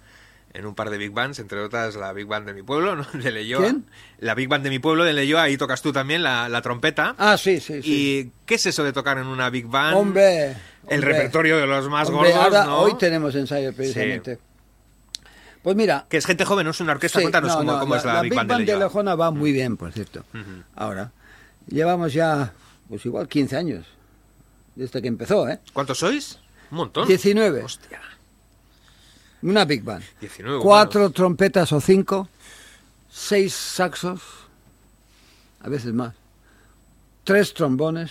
en un par de big bands, entre otras la big band de mi pueblo, ¿no? de Leyoa. ¿Quién? La big band de mi pueblo de Leyoa, ahí tocas tú también la, la trompeta. Ah, sí, sí, sí. ¿Y qué es eso de tocar en una big band? Hombre. El hombre. repertorio de los más Hombre, gordos, ahora- ¿no? Hoy tenemos ensayo precisamente. Pues mira, Que es gente joven, no es una orquesta. Sí, Cuéntanos no, cómo, no, cómo la, es la, la Big Band, de de. Lejona va muy bien, por cierto. Ahora, llevamos ya, pues igual 15 años, desde que empezó, ¿eh? ¿Cuántos sois? Un montón. 19. Hostia. Una Big Band. 19. Cuatro bueno. trompetas o cinco, seis saxos, a veces más, tres trombones,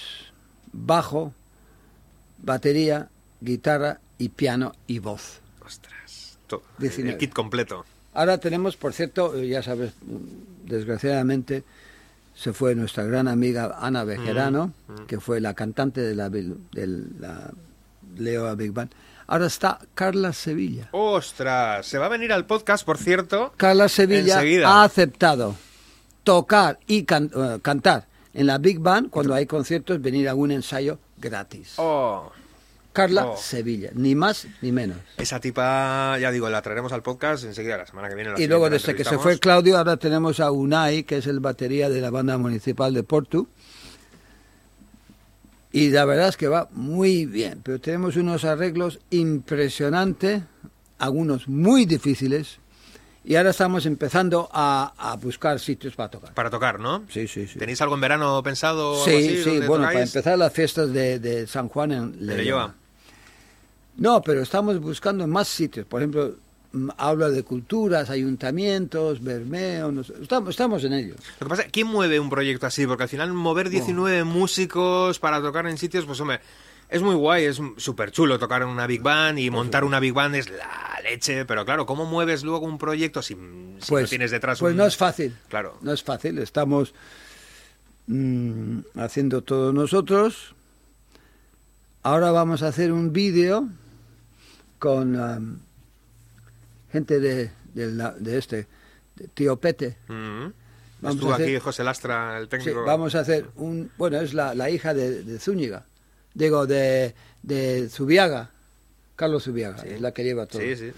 bajo, batería, guitarra y piano y voz. Ostras. todo. 19. El kit completo. Ahora tenemos, por cierto, ya sabes, mm, desgraciadamente se fue nuestra gran amiga Ana Bejerano, que fue la cantante de la, de la Leo Big Band. Ahora está Carla Sevilla. Ostras. Se va a venir al podcast, por cierto. Carla Sevilla Enseguida. ha aceptado tocar y can- eh, cantar en la Big Band cuando hay conciertos, venir a un ensayo gratis. Oh. Carla oh. Sevilla, ni más ni menos. Esa tipa, ya digo, la traeremos al podcast enseguida, la semana que viene. la Y luego desde que se fue Claudio, ahora tenemos a Unai, que es el batería de la banda municipal de Porto. Y la verdad es que va muy bien, pero tenemos unos arreglos impresionantes, algunos muy difíciles, y ahora estamos empezando a, a buscar sitios para tocar. Para tocar, ¿no? Sí, sí, sí. ¿Tenéis algo en verano pensado? Sí, así, sí, bueno, para empezar las fiestas de, de San Juan en. Leyoa. No, pero estamos buscando más sitios. Por ejemplo, habla de culturas, ayuntamientos, Bermeo, no sé. estamos, estamos en ello. Lo que pasa, ¿quién mueve un proyecto así? Porque al final mover 19 músicos para tocar en sitios, pues hombre, es muy guay, es súper chulo tocar en una big band y montar una big band es la leche, pero claro, ¿cómo mueves luego un proyecto si, si no tienes detrás pues un- no es fácil. Claro. No es fácil. Estamos mm, haciendo todo nosotros. Ahora vamos a hacer un vídeo con gente de, de, de este, de Tío Pete. Mm. Vamos Estuvo a hacer- aquí José Lastra, el Sí, técnico. vamos a hacer un... Bueno, es la, la hija de, de Zúñiga. Digo, de, de Zubiaga. Carlos Zubiaga, Sí. es la que lleva todo. Sí, sí.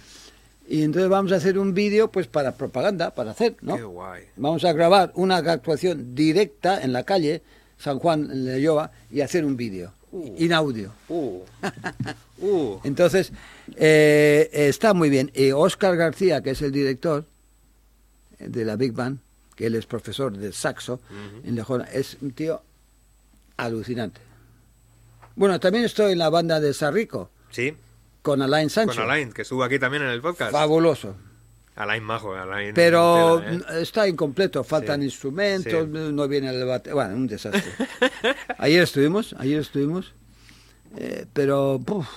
Y entonces vamos a hacer un vídeo pues para propaganda, para hacer, ¿no? Qué guay. Vamos a grabar una actuación directa en la calle San Juan en Leyoa y hacer un vídeo, Uh. in audio. Uh. Uh. Entonces, eh, está muy bien. Y Oscar García, que es el director de la Big Band, que él es profesor de saxo en Lejona, es un tío alucinante. Bueno, también estoy en la banda de Sarrico, Sí, con Alain Sancho. con Alain, que estuvo aquí también en el podcast. Fabuloso. Alain Majo, Alain. Pero tela, ¿eh? está incompleto, faltan Sí, instrumentos, sí. no viene el debate. Bueno, un desastre. ayer estuvimos, ayer estuvimos, eh, pero puf,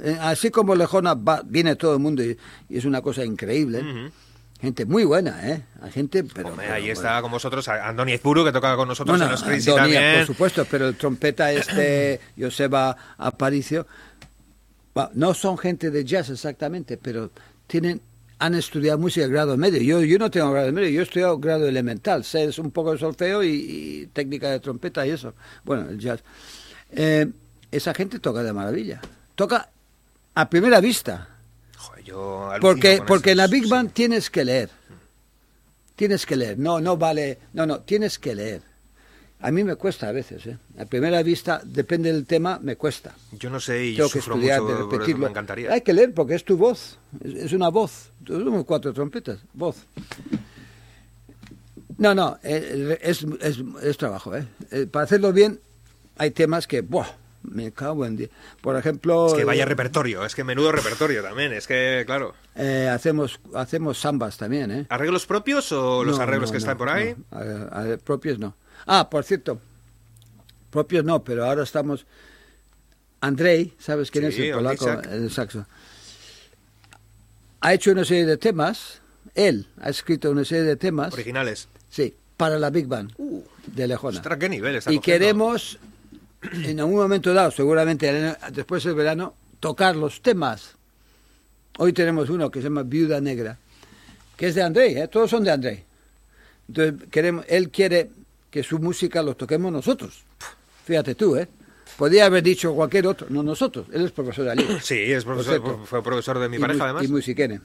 eh, así como Lejona va- viene todo el mundo y, y es una cosa increíble. Ujú. Gente muy buena, ¿eh? Hay gente, pero. Hombre, pero ahí bueno. está con vosotros Andoni Ezpuru, que toca con nosotros Bueno, en los Antonia, también. por supuesto, pero el trompeta este, Joseba Aparicio, va, no son gente de jazz exactamente, pero tienen han estudiado música de grado medio. Yo, yo no tengo grado medio, yo he estudiado grado elemental, sé es un poco de solfeo y, y técnica de trompeta y eso. Bueno, el jazz. Eh, esa gente toca de maravilla. Toca a primera vista. Joder, yo alucino Porque, en la Big sí. Band tienes que leer. Tienes que leer. No, no vale. No, no, tienes que leer. A mí me cuesta a veces, ¿eh? A primera vista, depende del tema, me cuesta. Yo no sé y Tengo que estudiar, mucho, de repetirlo. me encantaría. Hay que leer porque es tu voz. Es, una voz. Somos cuatro trompetas. Voz. No, no, eh, es, es, es trabajo, ¿eh? Eh, Para hacerlo bien, hay temas que, ¡buah! Me cago en día. Por ejemplo. Es que vaya eh, repertorio, es que menudo repertorio también, es que, claro. eh, hacemos, hacemos sambas también, ¿eh? ¿Arreglos propios o los No, arreglos no, que no, están por ahí? no. A- a- propios no. Ah, por cierto, propios no, pero ahora estamos. Andrei, ¿sabes quién Sí, es el polaco? El saxo. Ha hecho una serie de temas, él ha escrito una serie de temas, Originales. sí, para la Big Band Uh, de Lejona. ostras, qué nivel está Y cogiendo. queremos, en algún momento dado, seguramente después del verano, tocar los temas. Hoy tenemos uno que se llama Viuda Negra, que es de Andrei, ¿eh? todos son de Andrei. Entonces, queremos, él quiere que su música lo toquemos nosotros. Fíjate tú, ¿eh? Podría haber dicho cualquier otro, no nosotros. Él es profesor de allí. Sí, es profesor, fue profesor de mi Y pareja además. Y musiquene.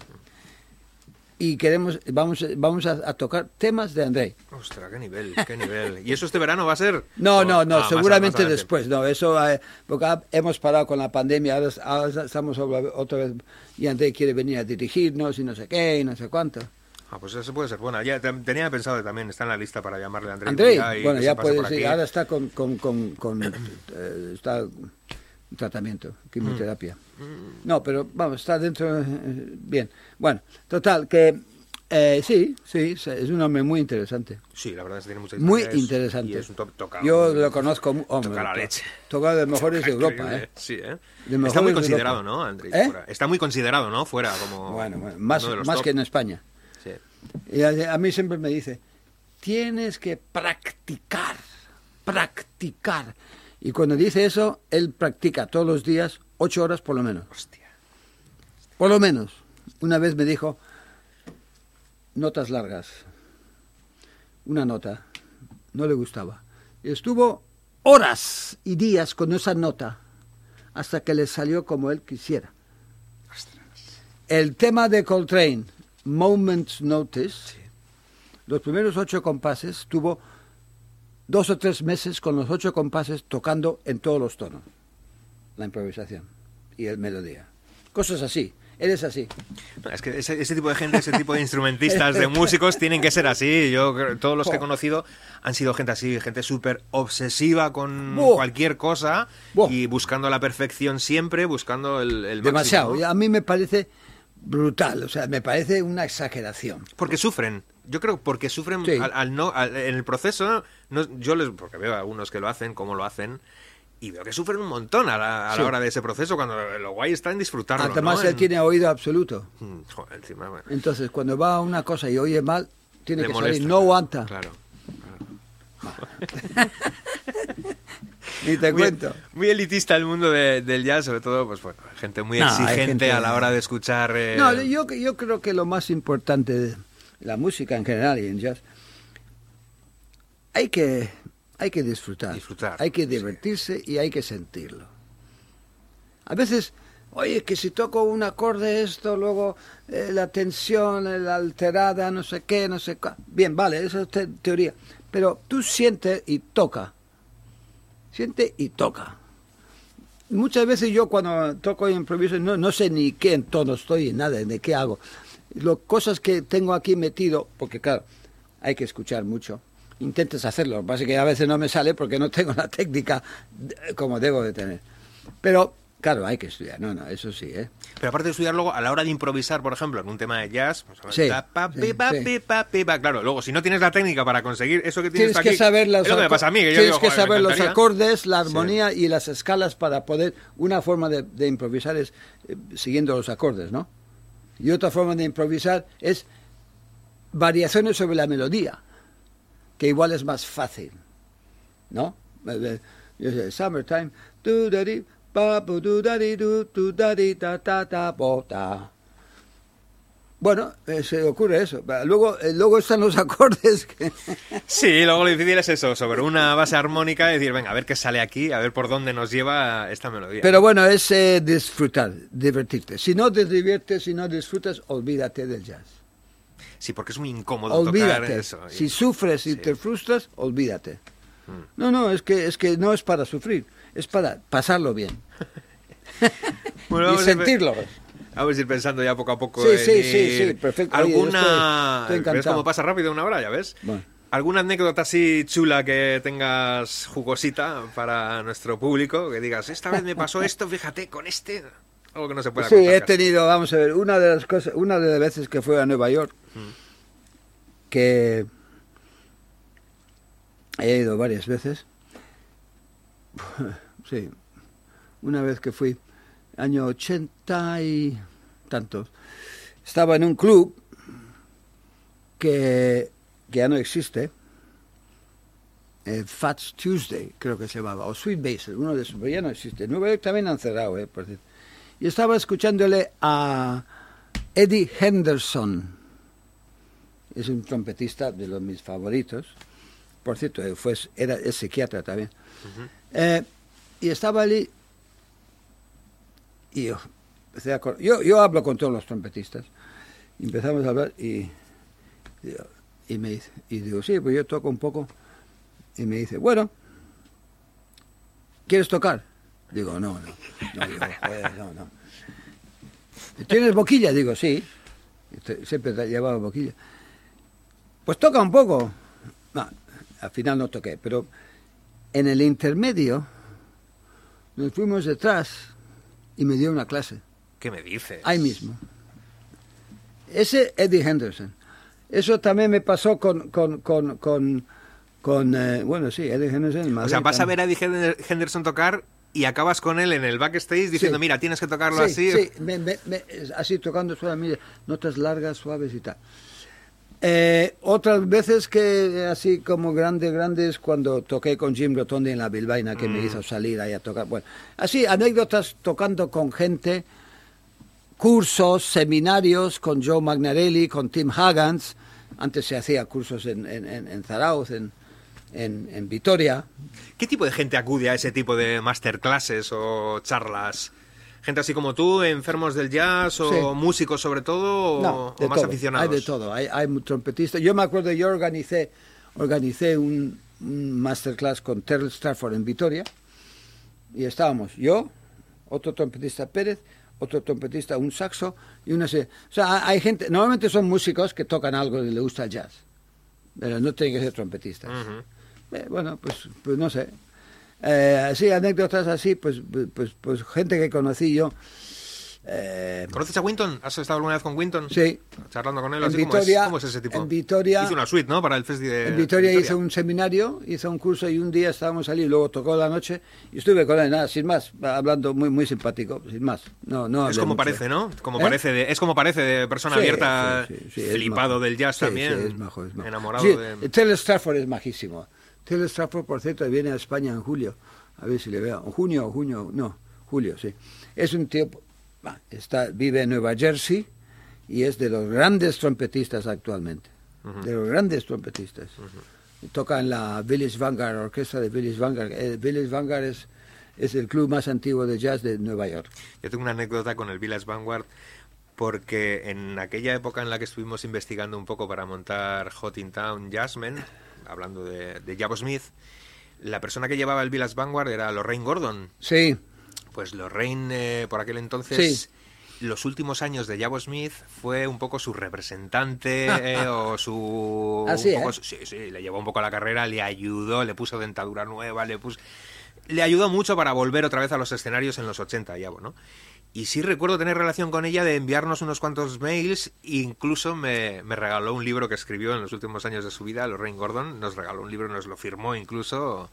Y queremos, vamos, vamos a, a tocar temas de Andrei. Ostras, qué nivel, qué nivel. ¿Y eso este verano va a ser? No, no, no, ah, seguramente más después, no, eso, eh, porque hemos parado con la pandemia, ahora, ahora estamos otra vez, y André quiere venir a dirigirnos y no sé qué, y no sé cuánto. Ah, pues eso puede ser buena. Ya te- tenía pensado también, está en la lista para llamarle a André. André, un día y bueno, ya puede aquí. ahora está con, con, con, con, eh, está tratamiento, quimioterapia. Mm. No, pero vamos, está dentro, eh, bien. Bueno, total, que Eh, sí, sí, es un hombre muy interesante. Sí, la verdad es que tiene mucha Muy es- interesante. Y es un top tocado. Yo lo conozco, hombre, Toca la leche. Toca de mejores de Europa. ¿eh? Sí, ¿eh? Está muy de considerado. ¿no, Andrés? ¿Eh? Está muy considerado, ¿no? Fuera, como. Bueno, bueno, más, más top. que en España. Sí. Y a, a mí siempre me dice, tienes que practicar, practicar. Y cuando dice eso, él practica todos los días ocho horas por lo menos. Hostia. Por lo menos. Una vez me dijo, notas largas. Una nota. No le gustaba. Y estuvo horas y días con esa nota hasta que le salió como él quisiera. El tema de Coltrane, Moment's Notice, los primeros ocho compases, tuvo dos o tres meses con los ocho compases tocando en todos los tonos. La improvisación y el melodía. Cosas así. Él es así. Es que ese, ese tipo de gente, ese tipo de instrumentistas, de músicos, tienen que ser así. Yo todos los que he conocido han sido gente así, gente súper obsesiva con cualquier cosa y buscando la perfección siempre, buscando el, el Demasiado. A mí me parece brutal. O sea, me parece una exageración. Porque sufren. Yo creo porque sufren Sí. al, al no al- en el proceso. No, yo les porque veo a algunos que lo hacen, cómo lo hacen. Y veo que sufren un montón a la, a la hora de ese proceso, cuando lo guay está en disfrutarlo. Además, ¿no? él En- tiene oído absoluto. Mm, joder, encima, bueno, Entonces, cuando va a una cosa y oye mal, tiene le que molesta, salir. No aguanta. Claro. Ni te muy, cuento. muy elitista el mundo de- del jazz, sobre todo, pues bueno, gente muy No, exigente gente- a la hora de escuchar. eh, No, yo, yo creo que lo más importante de la música en general y en jazz, hay que, hay que disfrutar. Disfrutar, Hay que sí. divertirse y hay que sentirlo. A veces, oye, que si toco un acorde esto, luego eh, la tensión, la alterada, no sé qué, no sé cuá. Bien, vale, eso es te- teoría. Pero tú sientes y toca. Siente y toca. Muchas veces yo cuando toco y improviso no, no sé ni qué en tono estoy, nada, de qué hago. Lo, cosas que tengo aquí metido, porque claro, hay que escuchar mucho. Intentas hacerlo, lo que pasa es que a veces no me sale porque no tengo la técnica como debo de tener. Pero, claro, hay que estudiar, no, no, eso sí, ¿eh? Pero aparte de estudiar luego, a la hora de improvisar, por ejemplo, en un tema de jazz, pues, Sí, pa, sí, pa, sí. pa, claro, luego si no tienes la técnica para conseguir eso que tienes Tienes que saber las es lo que me aco- pasa a mí, que yo tienes digo, que joder, me saber los acordes, la armonía y las escalas para poder. Una forma de, de improvisar es eh, siguiendo los acordes, ¿no? Y otra forma de improvisar es variaciones sobre la melodía, que igual es más fácil, ¿no? Eh, eh, Yo sé, summertime, Bueno, eh, se ocurre eso. Luego, eh, luego están los acordes que Sí, luego lo difícil es eso, sobre una base armónica, decir, venga, a ver qué sale aquí, a ver por dónde nos lleva esta melodía. Pero bueno, es eh, disfrutar, divertirte. Si no te diviertes, si no disfrutas, olvídate del jazz. Sí, porque es muy incómodo Olvídate. tocar eso. y- Si sufres y Sí. te frustras, olvídate. No, no, es que, es que no es para sufrir, es para pasarlo bien Bueno, y a sentirlo. Vamos a ir pensando ya poco a poco. Sí, en sí, sí, perfecto. Oye, ¿Alguna. estoy- estoy. ¿Ves cómo pasa rápido una hora, ya ves? Bueno. ¿Alguna anécdota así chula que tengas jugosita para nuestro público? Que digas, esta vez me pasó esto, fíjate, con este. Algo que no se pueda Sí, contar he tenido, vamos a ver, una de las cosas, una de las veces que fui a Nueva York, que he ido varias veces. Sí, una vez que fui, año ochenta y tantos, estaba en un club que, que ya no existe, eh, Fats Tuesday, creo que se llamaba, o Sweet Basil, uno de esos, pero ya no existe. Nueva York también han cerrado, eh, por cierto. Y estaba escuchándole a Eddie Henderson. Es un trompetista de los mis favoritos. Por cierto, eh, fue, era, es psiquiatra también. Eh, y estaba allí y yo, yo, yo hablo con todos los trompetistas. Empezamos a hablar y, y, me dice, y digo, sí, pues yo toco un poco. Y me dice, bueno, ¿quieres tocar? Digo, no, no. ¿Tienes boquilla? Digo, sí. Este, Siempre llevaba boquilla. Pues toca un poco. Al final no toqué, pero en el intermedio nos fuimos detrás y me dio una clase, ¿Qué me dices? ahí mismo. Ese Eddie Henderson. Eso también me pasó con, con, con, con, con, eh, bueno, sí, Eddie Henderson. en O sea, vas a ver a Eddie Hender- Henderson tocar y acabas con él en el backstage diciendo, Sí. mira, tienes que tocarlo sí, así. Sí, me- me- me- así tocando suavemente, notas largas, suaves y tal. Eh, otras veces que así como grandes, grandes, cuando toqué con Jim Rotondi en la Bilbaina, que Mm. me hizo salir ahí a tocar. Bueno, así, anécdotas tocando con gente, cursos, seminarios con Joe Magnarelli, con Tim Haggans. Antes se hacía cursos en, en, en, en Zarauz, en, en, en Vitoria. ¿Qué tipo de gente acude a ese tipo de masterclasses o charlas? ¿Gente así como tú, enfermos del jazz o Sí. músicos sobre todo o, No, de o más todo, aficionados? Hay de todo, hay, hay trompetistas. Yo me acuerdo, yo organicé, organicé un, un masterclass con Terrell Stafford en Vitoria y estábamos yo, otro trompetista Pérez, otro trompetista, un saxo y una serie. O sea, hay gente, normalmente son músicos que tocan algo y le gusta el jazz, pero no tienen que ser trompetistas. Eh, bueno, pues, pues no sé. Eh, así, anécdotas así, pues, pues, pues gente que conocí yo. eh, ¿Conoces a Winton? ¿Has estado alguna vez con Winton? sí, Charlando con él, En así ¿cómo, Vitoria- es, ¿cómo es ese tipo? en Vitoria- Hizo una suite, ¿no? Para el festi de En Vitoria Vitoria. hice un seminario, hice un curso y un día estábamos allí, luego tocó la noche y estuve con él, nada, sin más, hablando muy muy simpático, sin más. No, no Es como mucho. parece, ¿no? Como ¿Eh? parece de, es como parece de persona Sí, abierta, sí, sí, flipado del jazz también, sí, es majo, es majo. enamorado de... Taylor Stafford es majísimo. Taylor Stafford, por cierto, viene a España en julio. A ver si le veo. En junio o junio, no, julio, sí. Es un tío, está, vive en Nueva Jersey y es de los grandes trompetistas actualmente. De los grandes trompetistas. Y Toca en la Village Vanguard, orquesta de Village Vanguard. El Village Vanguard es, es el club más antiguo de jazz de Nueva York. Yo tengo una anécdota con el Village Vanguard porque en aquella época en la que estuvimos investigando un poco para montar Hot in Town Jazzmen, hablando de, de Jabo Smith, la persona que llevaba el Village Vanguard era Lorraine Gordon. Sí, Pues Lorraine, eh, por aquel entonces, Sí. los últimos años de Jabo Smith fue un poco su representante eh, o su... Así, un poco ¿eh? sí, sí, le llevó un poco a la carrera, le ayudó, le puso dentadura nueva, le puso... Le ayudó mucho para volver otra vez a los escenarios en los 80, Jabo, ¿no? Y sí recuerdo tener relación con ella de enviarnos unos cuantos mails, incluso me, me regaló un libro que escribió en los últimos años de su vida, Lorraine Gordon, nos regaló un libro, nos lo firmó incluso,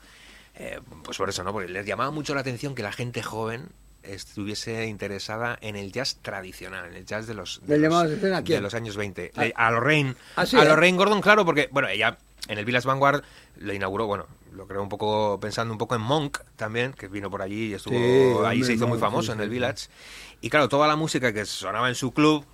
eh, pues por eso, ¿no? Porque les llamaba mucho la atención que la gente joven estuviese interesada en el jazz tradicional, en el jazz de los, de ¿Le los, a de los años 20. Le- A Lorraine. Ah, sí, a ¿eh? Lorraine Gordon, claro, porque, bueno, ella en el Village Vanguard lo inauguró, bueno, lo creo un poco pensando un poco en Monk también, que vino por allí y estuvo Sí, ahí se hizo muy famoso en el. Village. Y claro, toda la música que sonaba en su club,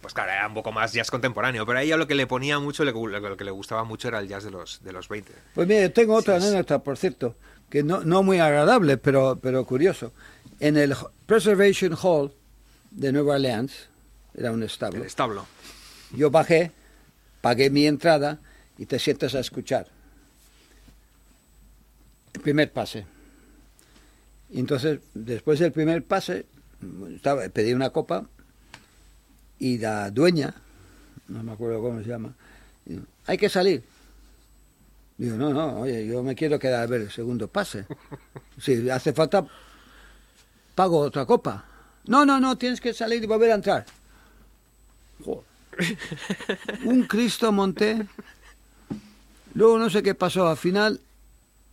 pues claro, era un poco más jazz contemporáneo, pero a ella lo que le ponía mucho, lo que le gustaba mucho era el jazz de los, de los 20. Pues mire, tengo otra Sí, anécdota, por cierto, que no, no muy agradable, pero, pero curioso. En el Preservation Hall de Nueva Orleans, era un establo, El establo. yo bajé, pagué mi entrada y te sientas a escuchar. Primer pase. Y entonces, después del primer pase, estaba, pedí una copa y la dueña, no me acuerdo cómo se llama, dijo, hay que salir. Digo, no, no, oye, yo me quiero quedar a ver el segundo pase. Si hace falta, pago otra copa. No, no, no, tienes que salir y volver a entrar. Joder. Un Cristo monté. Luego no sé qué pasó. Al final,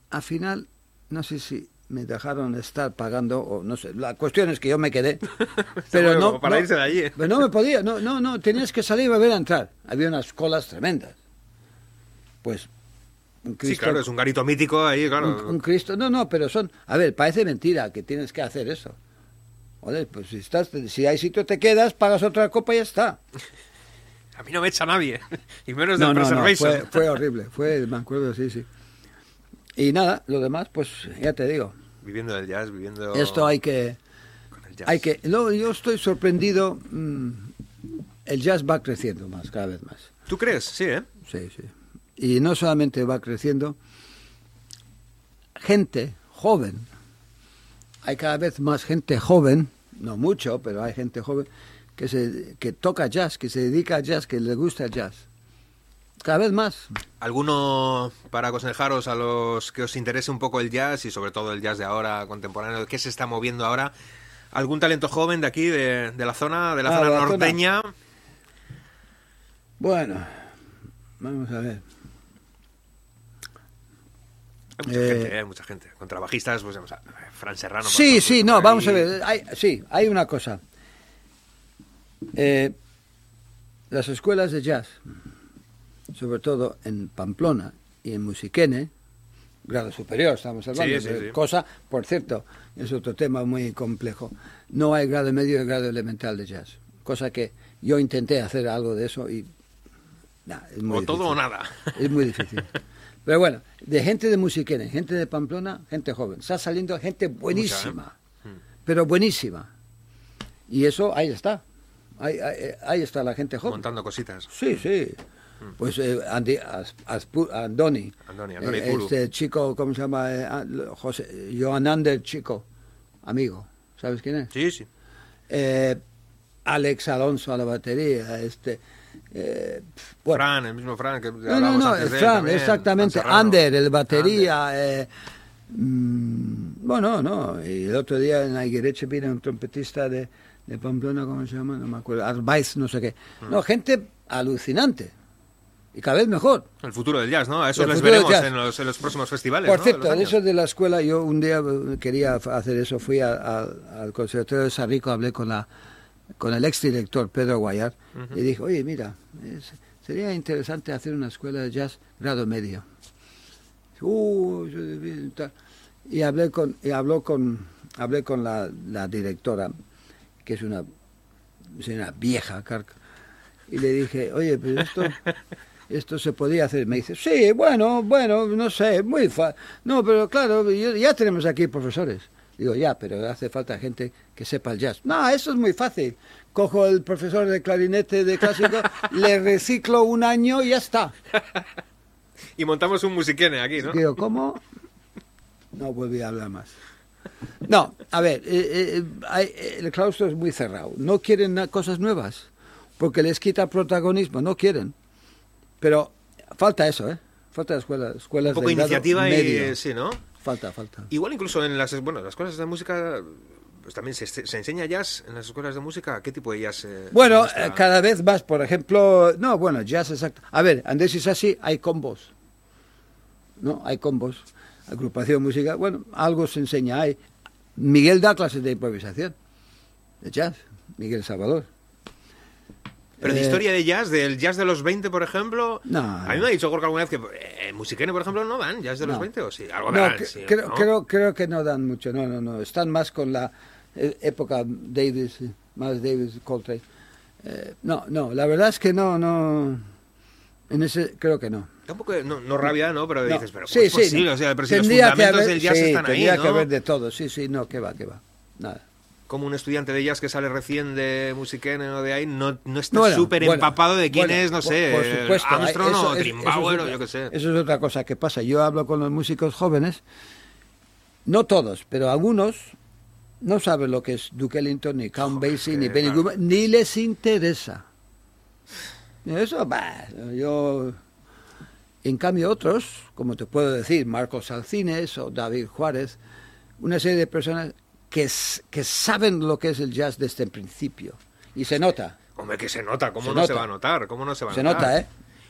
al final, no sé si me dejaron estar pagando o no sé. La cuestión es que yo me quedé. Pero no, para no- irse de allí. pero no me podía, no, no, no, tenías que salir y volver a entrar. Había unas colas tremendas. Pues un Sí, Cristo, claro, es un garito mítico ahí, claro. un, un Cristo, no, no, pero son, a ver, parece mentira que tienes que hacer eso. Joder, pues si estás, si hay sitio te quedas, pagas otra copa y ya está. A mí no me echa nadie, y menos No, del no, no, fue, fue horrible, fue, me acuerdo, sí, sí. Y nada, lo demás, pues ya te digo, Viviendo del jazz, viviendo esto hay que, con el jazz. hay que, luego yo estoy sorprendido, mm, el jazz va creciendo más, cada vez más. ¿Tú crees? Sí, ¿eh? Sí, sí. Y no solamente va creciendo, gente joven, hay cada vez más gente joven, no mucho, pero hay gente joven que, se, que toca jazz, que se dedica a jazz, que le gusta el jazz. Cada vez más. ¿Alguno para aconsejaros a los que os interese un poco el jazz y sobre todo el jazz de ahora, contemporáneo, qué se está moviendo ahora? ¿Algún talento joven de aquí, de, de la zona, de la Ah, zona de la zona. norteña? Bueno, Vamos a ver. Hay mucha Eh, gente, hay mucha gente. Contrabajistas, pues, vamos a- Fran Serrano. Sí, ejemplo, sí, no, ahí. vamos a ver. Hay, sí, hay una cosa. Eh, las escuelas de jazz, sobre todo en Pamplona y en Musiquene, grado superior estamos hablando, Sí, sí, cosa, por cierto, es otro tema muy complejo. No hay grado medio y grado elemental de jazz, cosa que yo intenté hacer algo de eso y nah, es muy O todo o difícil. nada. Es muy difícil. Pero bueno, de gente de Musiquene, gente de Pamplona, gente joven. Está saliendo gente buenísima, Mm. pero buenísima. Y eso ahí está. Ahí, ahí- ahí está la gente joven. Montando cositas. Sí, sí. Pues eh, Andy, As- Andoni, Andoni, Andoni eh, este chico, ¿cómo se llama? Eh, ah, José, Johan Ander, chico, amigo. ¿Sabes quién es? Sí, sí. Eh, Alex Alonso a la batería, este... eh, bueno, Fran, el mismo Fran que no, no, no, antes de él Fran, exactamente. Ander, el batería. eh, mm, bueno, no. Y el otro día en Aiguireche vino un trompetista de, de Pamplona, ¿cómo se llama? No me acuerdo. Arbaiz, no sé qué. Mm. No, gente alucinante. Y cada vez mejor. El futuro del jazz, ¿no? A eso El les veremos en los, en los próximos festivales. Por ¿no? cierto, de años. eso de la escuela, yo un día eh, quería hacer eso. Fui a- a- al Conservatorio de Sarrico, hablé con la con el exdirector Pedro Guayar y dije, oye, mira, es- sería interesante hacer una escuela de jazz grado medio. Uh, y hablé con y habló con hablé con la, la directora que es una señora vieja carca y le dije oye pero esto esto se podía hacer me dice sí bueno bueno no sé muy fa no pero claro ya tenemos aquí profesores digo ya pero hace falta gente que sepa el jazz no eso es muy fácil cojo el profesor de clarinete de clásico le reciclo un año y ya está Y montamos un musiquene aquí, ¿no? Digo, ¿cómo? No volví a hablar más. No, a ver, eh, eh, hay- el claustro es muy cerrado. No quieren cosas nuevas, porque les quita protagonismo, no quieren. Pero falta eso, ¿eh? Falta escuelas, escuelas Un poco de iniciativa medio. y... Sí, ¿no? Falta, falta. Igual incluso en las, bueno, las escuelas de música... Pues también se, se enseña jazz en las escuelas de música. ¿Qué tipo de jazz? eh, Bueno, eh, cada vez más, por ejemplo, no, bueno, jazz exacto. A ver, Andrés y Sassi, hay combos. ¿No? Hay combos. Agrupación musical, bueno, algo se enseña. Hay. Miguel da clases de improvisación, de jazz, Miguel Salvador. Pero de Eh, historia de jazz, del jazz de los 20, por ejemplo... No, A mí me ha dicho Gorka alguna vez que eh, en Musiquene, por ejemplo, no dan jazz de los No. 20, ¿o sí? Algo No, que- sí, creo, ¿no? creo, creo que no dan mucho, no, no, no. Están más con la eh, época Davis, eh, más Davis, Coltrane. Eh, no, no, la verdad es que no, no. En ese, creo que no. Da un poco de- no, no rabia, ¿no? Pero dices, pero ¿cómo Sí, sí, posible? O sea, pero si los Tendría fundamentos haber- del jazz sí, están ahí, tendría ¿no? que haber de todo, sí, sí, no, que va, que va. Nada. Como un estudiante de jazz que sale recién de Musiquene o de ahí, no, no está Bueno, súper bueno, empapado de quién bueno, es, no sé, por supuesto, Armstrong eso o es- eso o yo qué sé. Eso es otra cosa que pasa. Yo hablo con los músicos jóvenes, no todos, pero algunos no saben lo que es Duke Ellington, ni Count Basie, ni Benny claro. Goodman, ni les interesa. Eso, bah, yo... En cambio otros, como te puedo decir, Marcos Alcines o David Juárez, una serie de personas que, que saben lo que es el jazz desde el principio. Y se nota. Hombre, que se nota, ¿cómo Se no se va a notar? ¿Cómo no se va a Se notar? nota, ¿eh?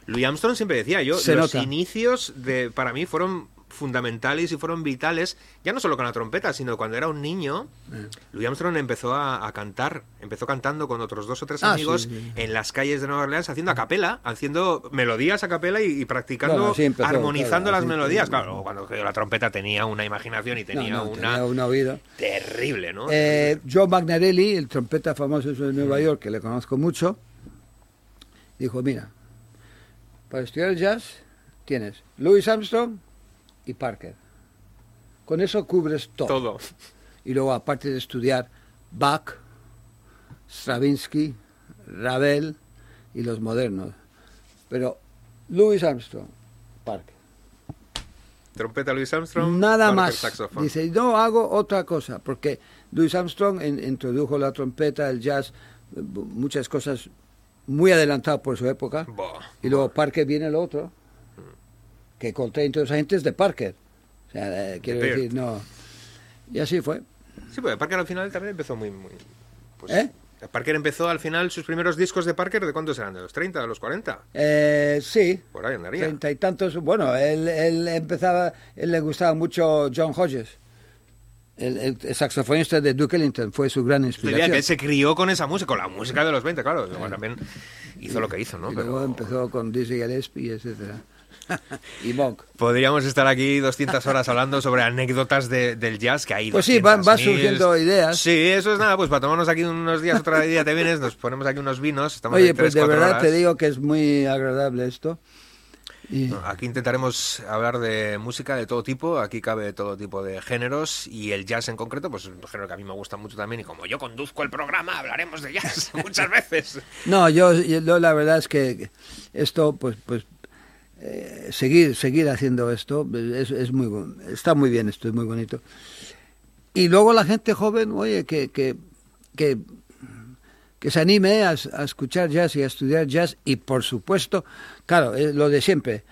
Louis Armstrong siempre decía, yo, Se los nota. inicios de, para mí fueron fundamentales y fueron vitales, ya no solo con la trompeta, sino cuando era un niño, Eh. Louis Armstrong empezó a, a cantar, empezó cantando con otros dos o tres Ah, amigos sí, sí. en las calles de Nueva Orleans haciendo a capela, haciendo melodías a capela y, y practicando, empezó, armonizando claro, las melodías. Claro, cuando la trompeta tenía una imaginación y tenía No, no, una tenía un oído. terrible, ¿no? Eh, Joe Magnarelli, el trompeta famoso de Nueva York, que le conozco mucho, dijo, mira, para estudiar jazz tienes Louis Armstrong y Parker. Con eso cubres todo. Todo. Y luego, aparte de estudiar Bach, Stravinsky, Ravel y los modernos. Pero Louis Armstrong, Parker. Trompeta Louis Armstrong. Nada Parker, más. saxofón. Dice, no hago otra cosa, porque Louis Armstrong en- introdujo la trompeta, el jazz, muchas cosas muy adelantadas por su época. Y luego Parker viene lo otro, que Coltrane, toda esa gente es de Parker. O sea, eh, quiero decir, no. Y así fue. Sí, porque Parker al final también empezó muy... muy pues, ¿Eh? Parker empezó al final sus primeros discos de Parker, ¿de cuántos eran? ¿De los 30, de los 40? Eh, sí. Por ahí andaría. Treinta y tantos. Bueno, él, él empezaba, él le gustaba mucho John Hodges. El, el- saxofonista de Duke Ellington fue su gran Diría inspiración. que él se crió con esa música, con la música de los 20, claro. Luego también hizo lo que hizo, ¿no? y luego Pero empezó con Dizzy Gillespie, etcétera. y Monk. podríamos estar aquí 200 horas hablando sobre anécdotas de- del jazz que hay. Pues sí, van- van 200.000. surgiendo ideas. Sí, eso es nada, pues para tomarnos aquí unos días, otro día te vienes, nos ponemos aquí unos vinos. Estamos Oye, pues de verdad horas. te digo que es muy agradable esto. Y, Aquí intentaremos hablar de música de todo tipo, aquí cabe todo tipo de géneros y el jazz en concreto, pues es un género que a mí me gusta mucho también y como yo conduzco el programa hablaremos de jazz muchas veces. No, yo, yo la verdad es que esto, pues, pues eh, seguir, seguir haciendo esto es, es muy, está muy bien, esto es muy bonito. Y luego la gente joven, oye, que, que, que, que se anime a, a escuchar jazz y a estudiar jazz y por supuesto, claro, es lo de siempre,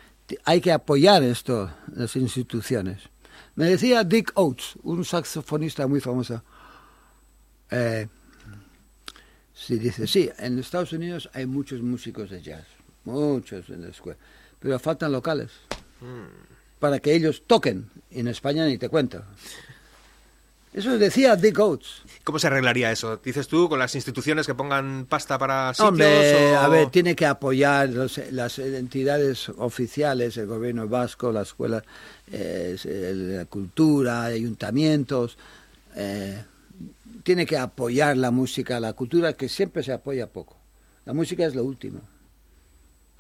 hay que apoyar esto, las instituciones. Me decía Dick Oates, un saxofonista muy famoso, eh, Sí, dice, sí, en Estados Unidos hay muchos músicos de jazz, muchos en la escuela, pero faltan locales para que ellos toquen. En España ni te cuento. Eso decía Dick Oates. ¿Cómo se arreglaría eso? Dices tú, con las instituciones que pongan pasta para sitios Hombre, o- a ver, tiene que apoyar los- las entidades oficiales, el gobierno vasco, la escuela, eh, la cultura, ayuntamientos. eh, tiene que apoyar la música, la cultura, que siempre se apoya poco. La música es lo último.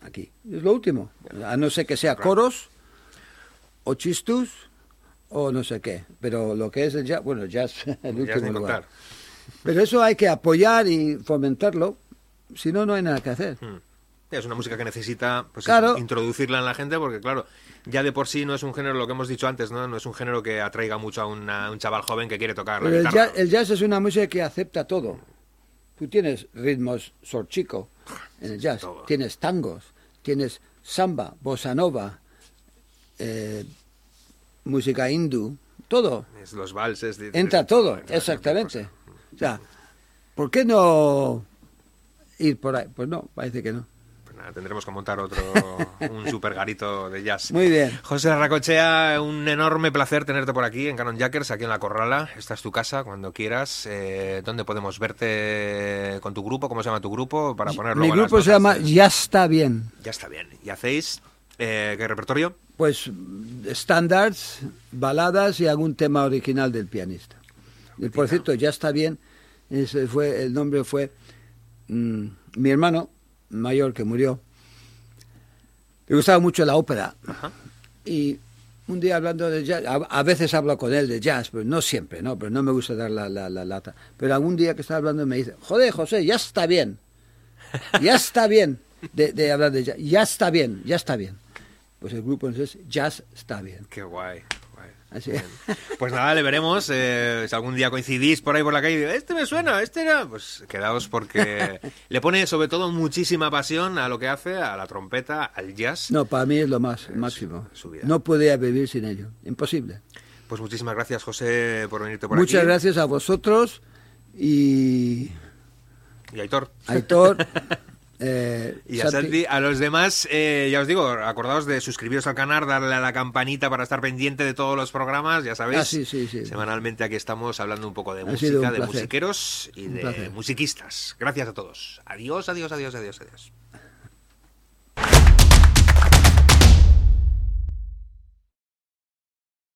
Aquí. Es lo último. A no ser que sea coros o chistus o no sé qué. Pero lo que es el jazz, bueno, el jazz, el último lugar. Pero eso hay que apoyar y fomentarlo, si no, no hay nada que hacer. Mm. Es una música que necesita pues, Claro. introducirla en la gente porque, claro, ya de por sí no es un género, lo que hemos dicho antes, ¿no? No es un género que atraiga mucho a una- un chaval joven que quiere tocar la Pero el guitarra. jazz, el jazz es una música que acepta todo. Tú tienes ritmos sorchico en el jazz, Todo. tienes tangos, tienes samba, bossa nova, eh, música hindú, todo. Es los valses. de- Entra de- todo, exactamente. O sea, ¿por qué no ir por ahí? Pues no, parece que no. Nada, tendremos que montar otro, un super garito de jazz. Muy bien. José Racochea, un enorme placer tenerte por aquí en Canon Jackers, aquí en La Corrala. Esta es tu casa, cuando quieras. Eh, ¿Dónde podemos verte con tu grupo? ¿Cómo se llama tu grupo? Para ponerlo Mi grupo se llama Ya está bien. Ya está bien. ¿Y hacéis eh, qué repertorio? Pues standards, baladas y algún tema original del pianista. Y por cierto, ya está bien. Ese fue el nombre fue mm, mi hermano mayor que murió. Le gustaba mucho la ópera Ajá. y un día hablando de jazz, a, a veces hablo con él de jazz, pero no siempre, no, pero no me gusta dar la, la, la lata. Pero algún día que estaba hablando me dice, joder, José, ya está bien, ya está bien de, de hablar de jazz, ya está bien, ya está bien. Pues el grupo entonces, jazz está bien. Qué guay. Así. Pues nada, le veremos. eh, si algún día coincidís por ahí por la calle este me suena, este era. Pues quedaos porque le pone sobre todo muchísima pasión a lo que hace, a la trompeta, al jazz. No, para mí es lo más máximo. su vida. No podía vivir sin ello, imposible. Pues muchísimas gracias, José, por venirte por Muchas aquí. gracias a vosotros y Y Aitor. Aitor. eh, Y a Santi. A los demás, eh, ya os digo, acordaos de suscribiros al canal, darle a la campanita para estar pendiente de todos los programas, ya sabéis. Ah, sí, sí, sí. Semanalmente aquí estamos hablando un poco de Ha música, de musiqueros y Un de placer. musiquistas. Gracias a todos. Adiós, adiós, adiós, adiós, adiós.